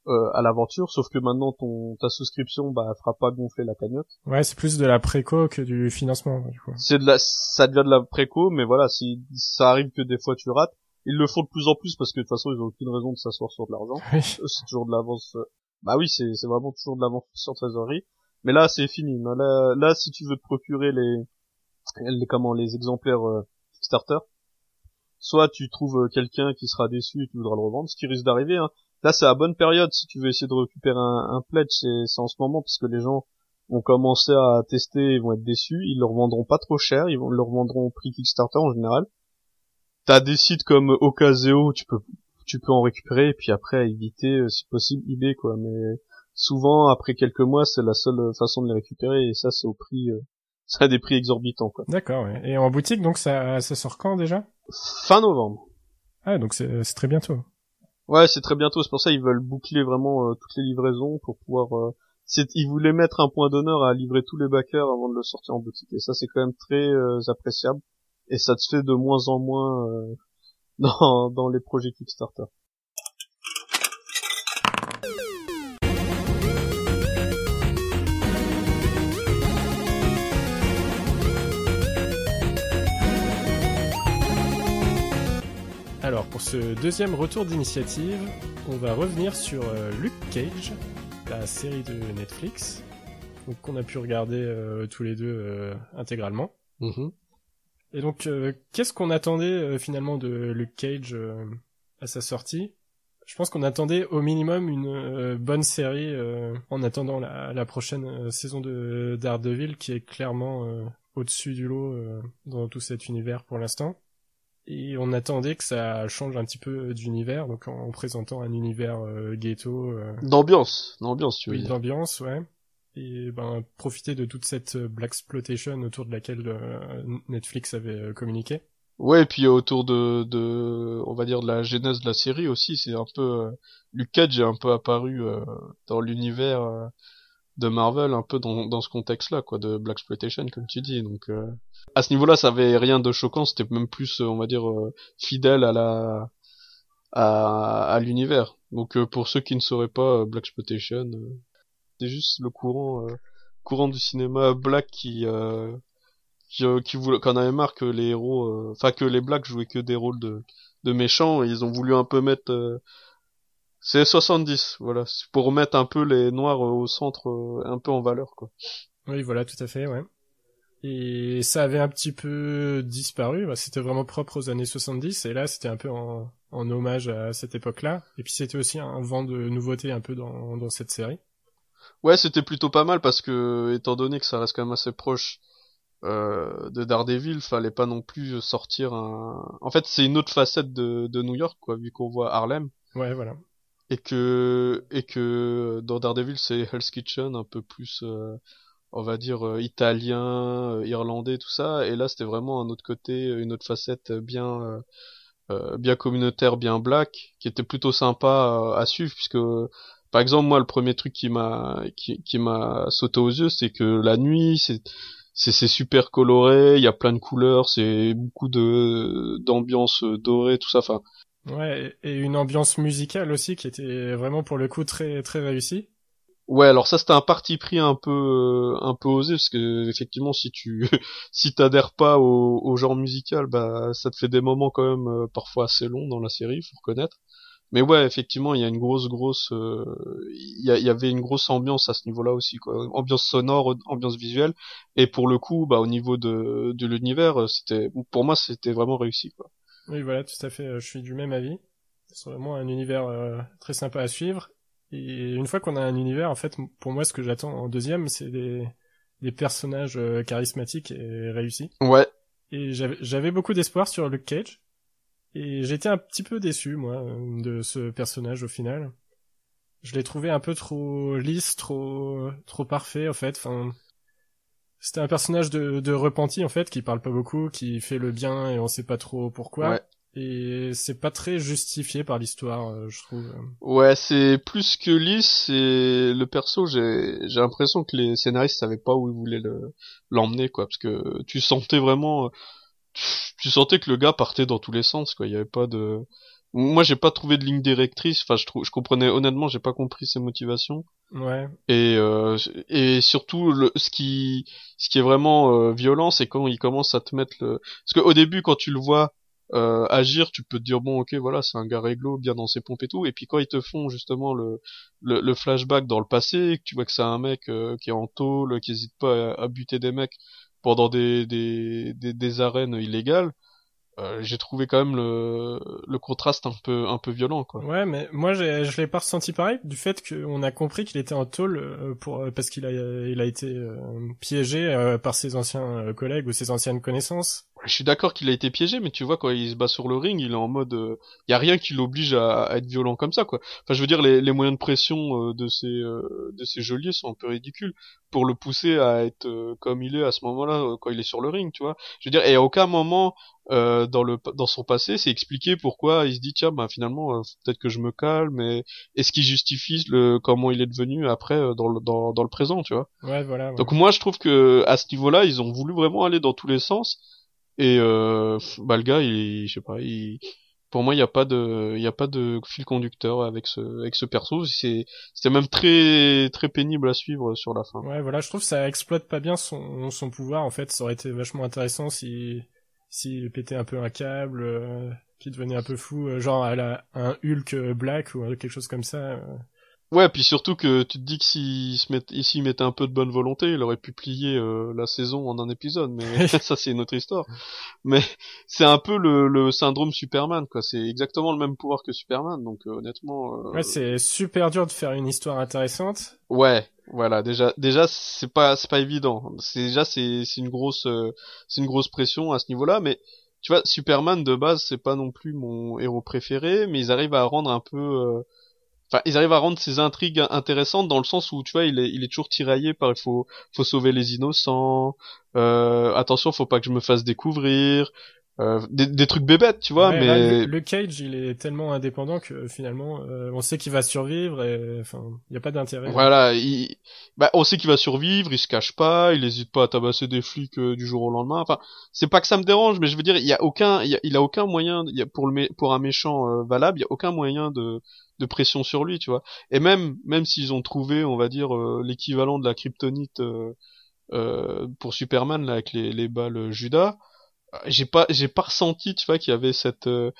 euh, à l'aventure, sauf que maintenant ton ta souscription bah fera pas gonfler la cagnotte. Ouais, c'est plus de la préco que du financement du coup. C'est de la ça devient de la préco, mais voilà, si ça arrive que des fois tu rates, ils le font de plus en plus parce que de toute façon ils ont aucune raison de s'asseoir sur de l'argent. c'est toujours de l'avance. Euh, bah oui, c'est c'est vraiment toujours de l'avance sur trésorerie. Mais là c'est fini. Là, là si tu veux te procurer les les comment les exemplaires euh, starter, soit tu trouves quelqu'un qui sera déçu et tu voudras le revendre, ce qui risque d'arriver. Hein. Là, c'est la bonne période si tu veux essayer de récupérer un, un pledge, c'est en ce moment parce que les gens vont commencer à tester, ils vont être déçus, ils le revendront pas trop cher, ils vont le revendront au prix Kickstarter en général. T'as des sites comme Ocaseo, tu peux tu peux en récupérer et puis après éviter euh, si possible eBay quoi, mais souvent après quelques mois c'est la seule façon de les récupérer et ça c'est au prix euh, ça a des prix exorbitants quoi. D'accord. Et en boutique donc ça ça sort quand déjà? Fin novembre. Ah donc c'est très bientôt. Ouais, c'est très bientôt, c'est pour ça ils veulent boucler vraiment euh, toutes les livraisons pour pouvoir ils voulaient mettre un point d'honneur à livrer tous les backers avant de le sortir en boutique. Et ça, c'est quand même très euh, appréciable. Et ça se fait de moins en moins euh, dans, dans les projets Kickstarter. Ce deuxième retour d'initiative, on va revenir sur euh, Luke Cage, la série de Netflix, qu'on a pu regarder euh, tous les deux euh, intégralement. Mm-hmm. Et donc, qu'est-ce qu'on attendait finalement de Luke Cage à sa sortie? Je pense qu'on attendait au minimum une bonne série en attendant la, la prochaine saison de Daredevil, qui est clairement au-dessus du lot dans tout cet univers pour l'instant. Et on attendait que ça change un petit peu d'univers, donc en, présentant un univers euh, ghetto. Euh... D'ambiance, d'ambiance, tu veux oui, d'ambiance, ouais. Et ben profiter de toute cette euh, black exploitation autour de laquelle euh, Netflix avait communiqué. Ouais, et puis autour de, de, on va dire de la genèse de la série aussi, c'est un peu, Luke Cage est un peu apparu dans l'univers de Marvel un peu dans, dans ce contexte-là, quoi, de Black Exploitation, comme tu dis. Donc, euh, à ce niveau-là, ça avait rien de choquant. C'était même plus, euh, on va dire, euh, fidèle à la à, à l'univers. Donc, pour ceux qui ne sauraient pas, Black Exploitation, c'est juste le courant courant du cinéma black qui qui, qui voulait, qu'on avait marre que les héros, enfin que les blacks jouaient que des rôles de de méchants. Et ils ont voulu un peu mettre c'est 70, voilà, pour remettre un peu les noirs euh, au centre, euh, un peu en valeur, quoi. Oui, voilà, tout à fait, ouais. Et ça avait un petit peu disparu, bah, c'était vraiment propre aux années 70, et là c'était un peu en, en hommage à cette époque-là. Et puis c'était aussi un vent de nouveauté un peu dans, dans cette série. Ouais, c'était plutôt pas mal parce que, étant donné que ça reste quand même assez proche euh, de Daredevil, fallait pas non plus sortir un... En fait, c'est une autre facette de, de New York, quoi, vu qu'on voit Harlem. Ouais, voilà et que et que dans Daredevil c'est Hell's Kitchen un peu plus euh, on va dire euh, italien euh, irlandais tout ça. Et là c'était vraiment un autre côté une autre facette bien bien communautaire bien black qui était plutôt sympa à suivre puisque par exemple moi le premier truc qui m'a qui, qui m'a sauté aux yeux c'est que la nuit c'est c'est super coloré il y a plein de couleurs c'est beaucoup de d'ambiance dorée tout ça. Enfin Ouais, et une ambiance musicale aussi qui était vraiment pour le coup très très réussie. Ouais, alors ça c'était un parti pris un peu euh, un peu osé parce que effectivement si tu si t'adhères pas au, genre musical, bah ça te fait des moments quand même euh, parfois assez longs dans la série, faut reconnaître. Mais ouais, effectivement, il y a une grosse grosse euh, il y, y, avait une grosse ambiance à ce niveau-là aussi quoi, ambiance sonore, ambiance visuelle et pour le coup, bah au niveau de de l'univers, c'était pour moi c'était vraiment réussi quoi. Oui, voilà, tout à fait. Euh, je suis du même avis. C'est vraiment un univers euh, très sympa à suivre. Et une fois qu'on a un univers, en fait, pour moi, ce que j'attends en deuxième, c'est des, des personnages euh, charismatiques et réussis. Ouais. Et j'avais beaucoup d'espoir sur Luke Cage. Et j'étais un petit peu déçu, moi, de ce personnage au final. Je l'ai trouvé un peu trop lisse, trop, trop parfait, en fait. Enfin, c'était un personnage de, de repenti en fait qui parle pas beaucoup, qui fait le bien et on sait pas trop pourquoi. Ouais. Et c'est pas très justifié par l'histoire, euh, je trouve. Ouais, c'est plus que lisse. C'est le perso. J'ai j'ai l'impression que les scénaristes savaient pas où ils voulaient le l'emmener quoi, parce que tu sentais vraiment, tu sentais que le gars partait dans tous les sens quoi. Il y avait pas de moi j'ai pas trouvé de ligne directrice. Enfin je trouve je comprenais honnêtement j'ai pas compris ses motivations. Ouais. Et euh, et surtout le, ce qui ce qui est vraiment euh, violent c'est quand il commence à te mettre le parce que au début quand tu le vois euh, agir tu peux te dire bon ok voilà c'est un gars réglo bien dans ses pompes et tout. Et puis quand ils te font justement le le, le flashback dans le passé que tu vois que c'est un mec euh, qui est en tôle qui hésite pas à, à, buter des mecs pendant des des, des, des arènes illégales euh, j'ai trouvé quand même le, le contraste un peu un peu violent quoi. Ouais, mais moi je l'ai pas ressenti pareil du fait qu'on a compris qu'il était en tôle euh, pour euh, parce qu'il a il a été piégé par ses anciens collègues ou ses anciennes connaissances. Je suis d'accord qu'il a été piégé, mais tu vois quand il se bat sur le ring, il est en mode, il y a rien qui l'oblige à, à, être violent comme ça quoi. Enfin je veux dire les, les moyens de pression de ces de ces geôliers sont un peu ridicules pour le pousser à être comme il est à ce moment-là quand il est sur le ring, tu vois. Je veux dire et à aucun moment euh, dans le dans son passé, c'est expliquer pourquoi il se dit tiens bah finalement euh, peut-être que je me calme et est-ce qu'il justifie le comment il est devenu après euh, dans le dans, dans le présent, tu vois. Ouais, voilà. Donc moi je trouve que à ce niveau-là, ils ont voulu vraiment aller dans tous les sens et euh, bah le gars il je sais pas, il pour moi il y a pas de il y a pas de fil conducteur avec ce avec ce perso, c'est c'était même très très pénible à suivre sur la fin. Ouais, voilà, je trouve que ça exploite pas bien son son pouvoir en fait, ça aurait été vachement intéressant si s'il pétait un peu un câble, euh, qui devenait un peu fou, euh, genre elle a un Hulk Black ou quelque chose comme ça. Euh. Ouais, puis surtout que tu te dis que s'il se met, s'il mettait un peu de bonne volonté, il aurait pu plier la saison en un épisode, mais ça c'est une autre histoire. Mais c'est un peu le, le, syndrome Superman, quoi. C'est exactement le même pouvoir que Superman, donc honnêtement. Ouais, c'est super dur de faire une histoire intéressante. Ouais, voilà, déjà, déjà, c'est pas, c'est pas évident. C'est déjà, c'est, c'est une grosse, euh, c'est une grosse pression à ce niveau-là. Mais tu vois, Superman de base, c'est pas non plus mon héros préféré, mais ils arrivent à rendre un peu, euh, enfin, ils arrivent à rendre ces intrigues intéressantes dans le sens où tu vois, il est, il est toujours tiraillé par il faut, faut sauver les innocents. Euh, attention, faut pas que je me fasse découvrir. Euh, des, des, trucs bébêtes, tu vois, mais le, Cage, il est tellement indépendant que finalement, euh, on sait qu'il va survivre et enfin, il y a pas d'intérêt. Voilà, il... bah, on sait qu'il va survivre, il se cache pas, il hésite pas à tabasser des flics euh, du jour au lendemain. Enfin, c'est pas que ça me dérange, mais je veux dire, il y a aucun, il, y a, aucun moyen, y a, pour le pour un méchant valable, il y a aucun moyen de de pression sur lui, tu vois. Et même même s'ils ont trouvé, on va dire, l'équivalent de la kryptonite pour Superman là avec les les balles Judas j'ai pas j'ai pas ressenti tu vois qu'il y avait cette euh,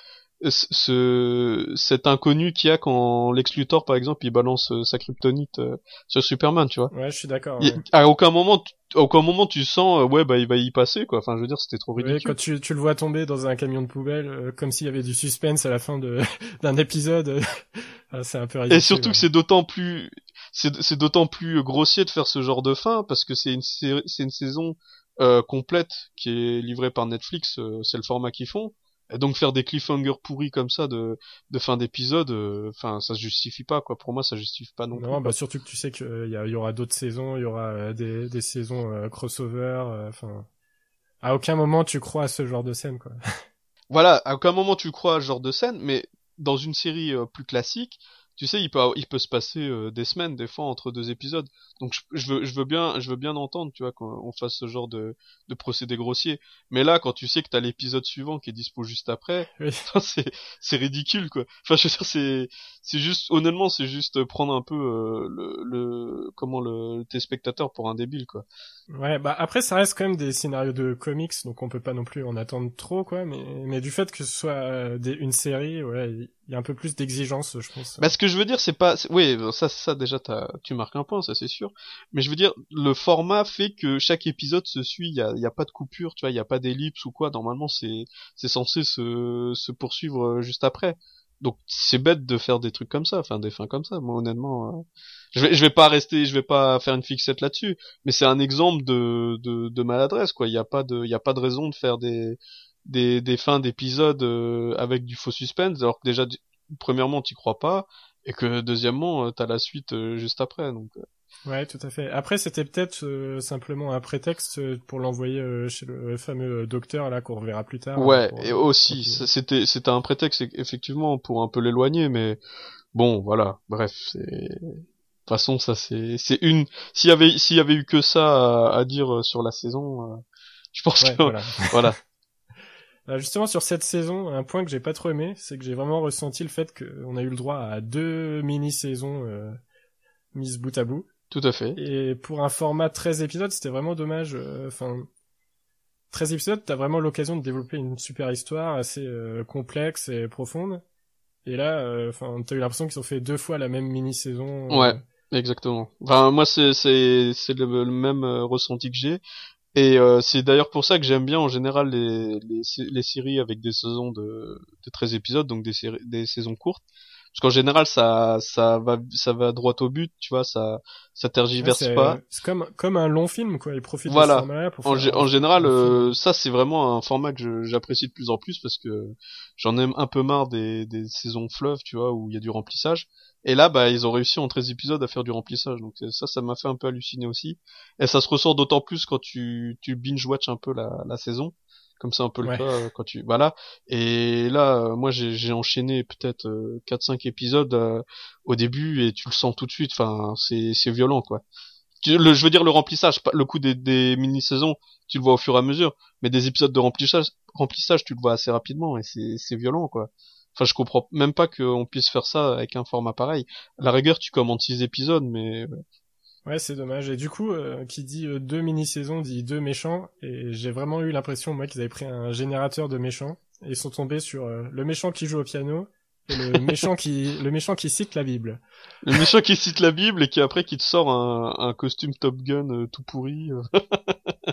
ce cet inconnu qu'il y a quand Lex Luthor par exemple il balance euh, sa kryptonite euh, sur Superman tu vois. Ouais je suis d'accord à aucun moment à aucun moment tu sens ouais bah il va y passer quoi. Enfin je veux dire c'était trop ridicule. quand tu, tu le vois tomber dans un camion de poubelle comme s'il y avait du suspense à la fin de d'un épisode ah, c'est un peu ridicule et surtout que c'est d'autant plus c'est d'autant plus grossier de faire ce genre de fin parce que c'est une c'est une saison euh, complète qui est livrée par Netflix, euh, c'est le format qu'ils font. Et donc faire des cliffhangers pourris comme ça de, de fin d'épisode, euh, enfin ça se justifie pas quoi. Pour moi ça justifie pas non, non bah surtout que tu sais qu'il y, y, aura d'autres saisons, il y aura des, des saisons crossover. Enfin, à aucun moment tu crois à ce genre de scène quoi. voilà, à aucun moment tu crois à ce genre de scène, mais dans une série plus classique, tu sais, il peut, il peut se passer euh, des semaines, des fois, entre deux épisodes. Donc, je, veux, je veux bien, je veux bien entendre, tu vois, qu'on fasse ce genre de, de procédé grossier. Mais là, quand tu sais que t'as l'épisode suivant qui est dispo juste après, c'est, c'est ridicule, quoi. Enfin, je veux dire, c'est, c'est juste, honnêtement, c'est juste prendre un peu euh, le, le, comment le, tes spectateurs pour un débile, quoi. Ouais, bah après, ça reste quand même des scénarios de comics, donc on peut pas non plus en attendre trop, quoi. Mais, mais du fait que ce soit euh, des, une série, ouais, il y a un peu plus d'exigence, je pense. Bah, ce que je veux dire, c'est pas, oui, ça, ça déjà, tu marques un point, ça c'est sûr. Mais je veux dire, le format fait que chaque épisode se suit. Il y a, pas de coupure, tu vois, il y a pas d'ellipse ou quoi. Normalement, c'est, c'est censé se, se poursuivre euh, juste après. Donc c'est bête de faire des trucs comme ça, enfin des fins comme ça. Moi, honnêtement, euh, je vais, je vais pas rester, je vais pas faire une fixette là-dessus. Mais c'est un exemple de, de, de maladresse, quoi. Il y a pas de, il y a pas de raison de faire des des, des fins d'épisodes euh, avec du faux suspense, alors que déjà, premièrement, t'y crois pas, et que deuxièmement, euh, t'as la suite euh, juste après. Donc. Ouais, tout à fait. Après, c'était peut-être simplement un prétexte pour l'envoyer chez le fameux docteur là qu'on reverra plus tard. Ouais, et aussi, c'était c'était un prétexte effectivement pour un peu l'éloigner, mais bon, voilà. Bref, c'est de toute façon, ça c'est c'est une. S'il y avait s'il y avait eu que ça à, dire sur la saison, je pense que voilà. voilà. Euh, justement sur cette saison, un point que j'ai pas trop aimé, c'est que j'ai vraiment ressenti le fait qu'on a eu le droit à deux mini-saisons euh, mises bout à bout. Tout à fait. Et pour un format 13 épisodes, c'était vraiment dommage. Euh, enfin, 13 épisodes, t'as vraiment l'occasion de développer une super histoire assez euh, complexe et profonde. Et là, enfin, t'as eu l'impression qu'ils ont fait deux fois la même mini-saison. Ouais, exactement. Enfin, moi, c'est c'est c'est le, le, même ressenti que j'ai. Et euh, c'est d'ailleurs pour ça que j'aime bien en général les, les, les, séries avec des saisons de, de 13 épisodes, donc des, des saisons courtes. Parce qu'en général, ça, ça va, ça va droit au but, tu vois, ça, ça tergiverse pas. C'est comme, comme un long film, quoi. Il profite voilà. de ce pour en, en général, euh, ça c'est vraiment un format que j'apprécie de plus en plus parce que j'en aime un peu marre des, des saisons fleuves, tu vois, où il y a du remplissage. Et là, bah, ils ont réussi en 13 épisodes à faire du remplissage. Donc ça, ça m'a fait un peu halluciner aussi. Et ça se ressort d'autant plus quand tu, tu binge-watch un peu la, la saison. Comme c'est un peu le cas euh, quand tu... Voilà. Et là, euh, moi, j'ai enchaîné peut-être 4-5 euh, épisodes au début et tu le sens tout de suite. Enfin, c'est violent, quoi. Le, je veux dire le remplissage, le coup des, des mini-saisons, tu le vois au fur et à mesure. Mais des épisodes de remplissage, remplissage tu le vois assez rapidement et c'est violent, quoi. Enfin, je comprends même pas qu'on puisse faire ça avec un format pareil. la rigueur, tu commentes six épisodes, mais Ouais, c'est dommage. Et du coup, euh, qui dit euh, deux mini-saisons dit deux méchants. Et j'ai vraiment eu l'impression, moi, qu'ils avaient pris un générateur de méchants et ils sont tombés sur euh, le méchant qui joue au piano et le méchant qui le méchant qui cite la Bible. Le méchant qui cite la Bible et qui après qui te sort un, un costume Top Gun tout pourri.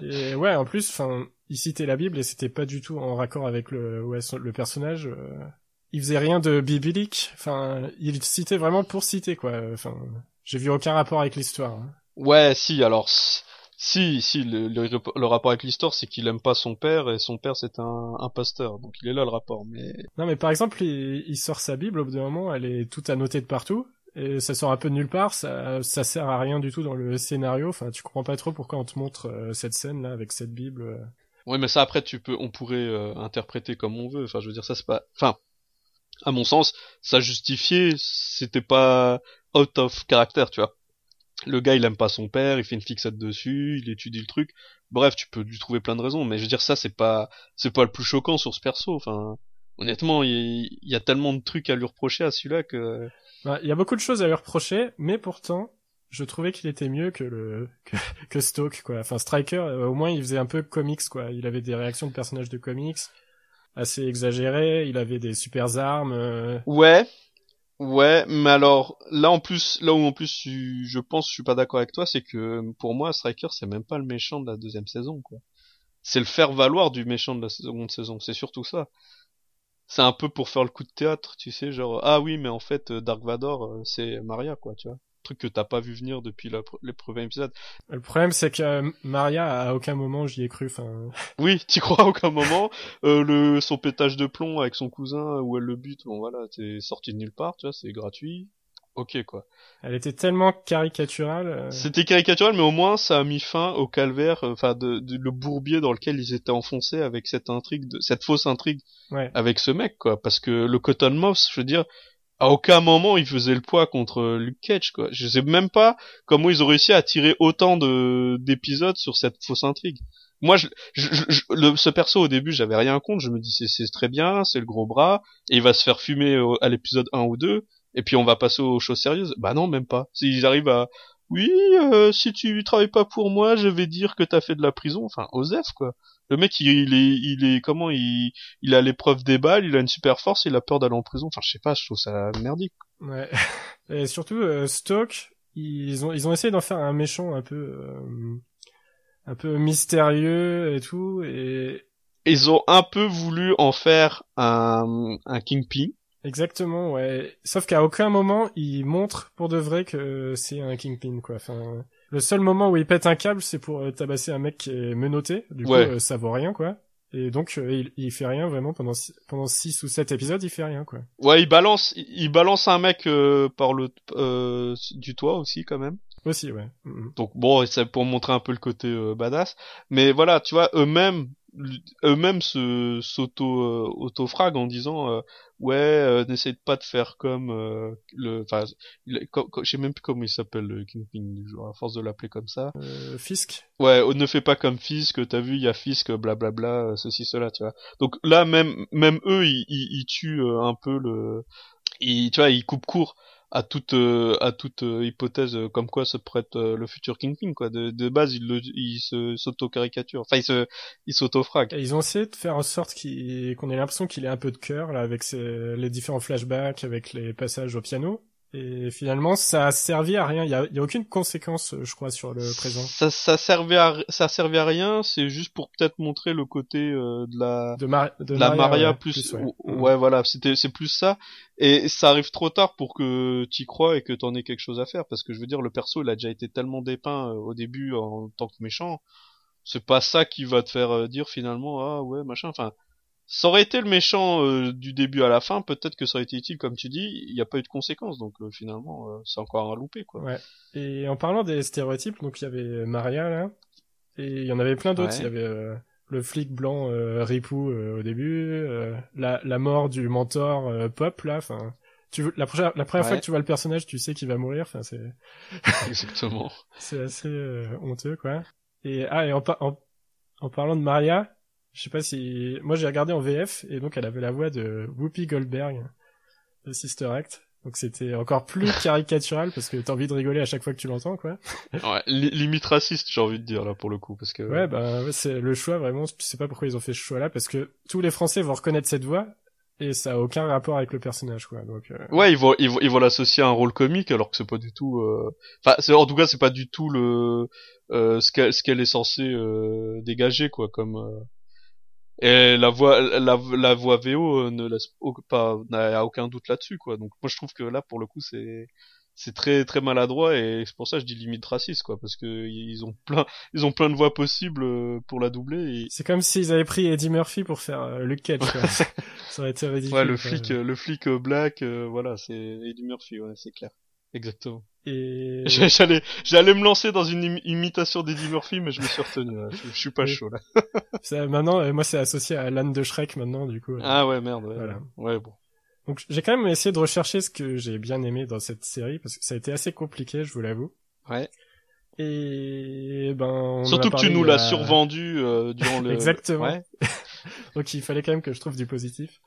et ouais, en plus, enfin, il citait la Bible et c'était pas du tout en raccord avec le ouais, le personnage il faisait rien de biblique. Enfin, il citait vraiment pour citer, quoi. Enfin, j'ai vu aucun rapport avec l'histoire. Hein. Ouais, si, alors, si, si, le, le, rapport avec l'histoire, c'est qu'il aime pas son père, et son père, c'est un, un pasteur. Donc il est là, le rapport, mais... Non, mais par exemple, il, il sort sa Bible, au bout d'un moment, elle est toute annotée de partout, et ça sort un peu de nulle part, ça, ça sert à rien du tout dans le scénario, enfin, tu comprends pas trop pourquoi on te montre euh, cette scène, là, avec cette Bible. Euh. Oui, mais ça, après, tu peux, on pourrait euh, interpréter comme on veut, enfin, je veux dire, ça, c'est pas... Enfin, à mon sens, ça justifiait, c'était pas out of character, tu vois. Le gars, il aime pas son père, il fait une fixette dessus, il étudie le truc. Bref, tu peux lui trouver plein de raisons, mais je veux dire, ça, c'est pas, c'est pas le plus choquant sur ce perso. Enfin, honnêtement, il y, a tellement de trucs à lui reprocher à celui-là que. Bah, il y a beaucoup de choses à lui reprocher, mais pourtant, je trouvais qu'il était mieux que le que, que Stoke, quoi. Enfin, Striker, euh, au moins, il faisait un peu comics, quoi. Il avait des réactions de personnages de comics assez exagéré, il avait des super armes. Euh. Ouais, ouais, mais alors là en plus, là où en plus je pense je suis pas d'accord avec toi, c'est que pour moi Striker c'est même pas le méchant de la deuxième saison quoi. C'est le faire valoir du méchant de la seconde saison, c'est surtout ça. C'est un peu pour faire le coup de théâtre, tu sais, genre ah oui mais en fait Dark Vador euh, c'est Maria quoi, tu vois truc que t'as pas vu venir depuis la, les premiers épisodes. Le problème, c'est que euh, Maria, à aucun moment, j'y ai cru. Enfin. Oui, t'y crois à aucun moment. Euh, le son pétage de plomb avec son cousin où elle le bute, bon voilà, c'est sorti de nulle part, tu vois, c'est gratuit. Ok quoi. Elle était tellement caricaturale. Euh. C'était caricatural, mais au moins ça a mis fin au calvaire, enfin de, le bourbier dans lequel ils étaient enfoncés avec cette intrigue, de, cette fausse intrigue ouais. avec ce mec quoi. Parce que le Cotton Moss, je veux dire, à aucun moment il faisait le poids contre Luke Cage quoi. Je sais même pas comment ils ont réussi à tirer autant de d'épisodes sur cette fausse intrigue. Moi, je, je, le, ce perso au début, j'avais rien contre. Je me dis c'est très bien, c'est le gros bras, et il va se faire fumer à l'épisode 1 ou 2, et puis on va passer aux choses sérieuses. Bah non, même pas. S'ils arrivent à oui, euh, si tu travailles pas pour moi, je vais dire que t'as fait de la prison. Enfin, Osef quoi. Le mec, il, est, il est, comment, il, il a l'épreuve des balles, il a une super force, il a peur d'aller en prison. Enfin, je sais pas, je trouve ça merdique. Ouais. Et surtout, euh, Stoke, ils ont, ils ont essayé d'en faire un méchant un peu, euh, un peu mystérieux et tout, et ils ont un peu voulu en faire un, un Kingpin. Exactement, ouais. Sauf qu'à aucun moment, il montre pour de vrai que c'est un Kingpin, quoi. Enfin, le seul moment où il pète un câble, c'est pour euh, tabasser un mec qui est menotté. Du coup, euh, ça vaut rien, quoi. Et donc, euh, il, il, fait rien vraiment pendant pendant six ou sept épisodes, il fait rien, quoi. Ouais, il balance, il, balance un mec par le du toit aussi, quand même. Aussi, ouais. Mm, mm. Donc bon, c'est pour montrer un peu le côté badass. Mais voilà, tu vois, eux-mêmes, eux-mêmes se s'auto euh, auto frag en disant euh, ouais euh, n'essaye pas de faire comme euh, le enfin je sais même plus comment il s'appelle le Kingpin à force de l'appeler comme ça. Fisk? Ouais ne fais pas comme Fisk t'as vu il y a Fisk blablabla ceci cela tu vois. Donc là même même eux ils, ils, ils tuent un peu le ils tu vois ils coupent court à toute euh, à toute euh, hypothèse euh, comme quoi se prête le futur Kingpin quoi. De, de base il le il se s'auto caricature enfin il se il s'auto frag ils ont essayé de faire en sorte qu'on ait l'impression qu'il ait un peu de cœur là avec ses, les différents flashbacks avec les passages au piano Et finalement, ça a servi à rien. Il y a, y a aucune conséquence, je crois, sur le présent. Ça, ça servait à, ça servait à rien. C'est juste pour peut-être montrer le côté euh, de la, De, Mar- de de la Maria, ouais, plus, ouais. ou- ouais, voilà, c'était, c'est plus ça. Et ça arrive trop tard pour que t'y crois et que t'en aies quelque chose à faire. Parce que je veux dire, le perso, il a déjà été tellement dépeint euh, au début en tant que méchant. C'est pas ça qui va te faire euh, dire finalement, ah ouais, machin. Enfin, ça aurait été le méchant euh, du début à la fin, peut-être que ça aurait été utile, comme tu dis. Il n'y a pas eu de conséquences, donc euh, finalement, euh, c'est encore un loupé, quoi. Ouais. Et en parlant des stéréotypes, donc il y avait Maria là, et il y en avait plein d'autres. Ouais. Il y avait euh, le flic blanc euh, Ripou euh, au début, euh, la, la mort du mentor euh, Pop là. Enfin, tu veux- la première la première fois que tu vois le personnage, tu sais qu'il va mourir. Enfin, c'est Exactement. c'est assez euh, honteux quoi. Et ah et en, par- en en parlant de Maria, je sais pas si moi j'ai regardé en VF et donc elle avait la voix de Whoopi Goldberg de Sister Act. Donc c'était encore plus caricatural parce que t'as envie de rigoler à chaque fois que tu l'entends quoi. Ouais, li- limite raciste, j'ai envie de dire, là, pour le coup, parce que... Ouais, bah, ouais, c'est le choix vraiment. Je sais pas pourquoi ils ont fait ce choix-là, parce que tous les Français vont reconnaître cette voix et ça a aucun rapport avec le personnage, quoi. Donc, euh, Ouais, ils vont, ils vont, ils vont l'associer à un rôle comique alors que c'est pas du tout. euh, Enfin, c'est en tout cas, c'est pas du tout le euh, ce qu'elle, ce qu'elle est censée euh, dégager, quoi. Comme euh, et la voix, la, la voix VO euh, ne laisse au- pas, n'a aucun doute là-dessus, quoi. Donc moi, je trouve que là, pour le coup, c'est c'est très très maladroit et c'est pour ça que je dis limite raciste, quoi, parce que ils ont plein, ils ont plein de voix possibles euh, pour la doubler. Et... c'est comme s'ils avaient pris Eddie Murphy pour faire euh, Luke Cage, quoi. ça aurait été ridicule. Ouais, le flic, euh, le flic black, euh, voilà, c'est Eddie Murphy, ouais, c'est clair. Exactement. Et J'allais, j'allais me lancer dans une im- imitation d'Eddie Murphy, mais je me suis retenu. Là. Je, je suis pas chaud là. ça, maintenant, euh, moi, c'est associé à l'âne de Shrek maintenant, du coup. Ah ouais, merde. Ouais, Voilà. ouais bon. Donc, j'ai quand même essayé de rechercher ce que j'ai bien aimé dans cette série parce que ça a été assez compliqué, je vous l'avoue. Ouais. Et ben, on en a Surtout que tu nous l'as survendu euh, durant le. Exactement. Ouais. Donc il fallait quand même que je trouve du positif.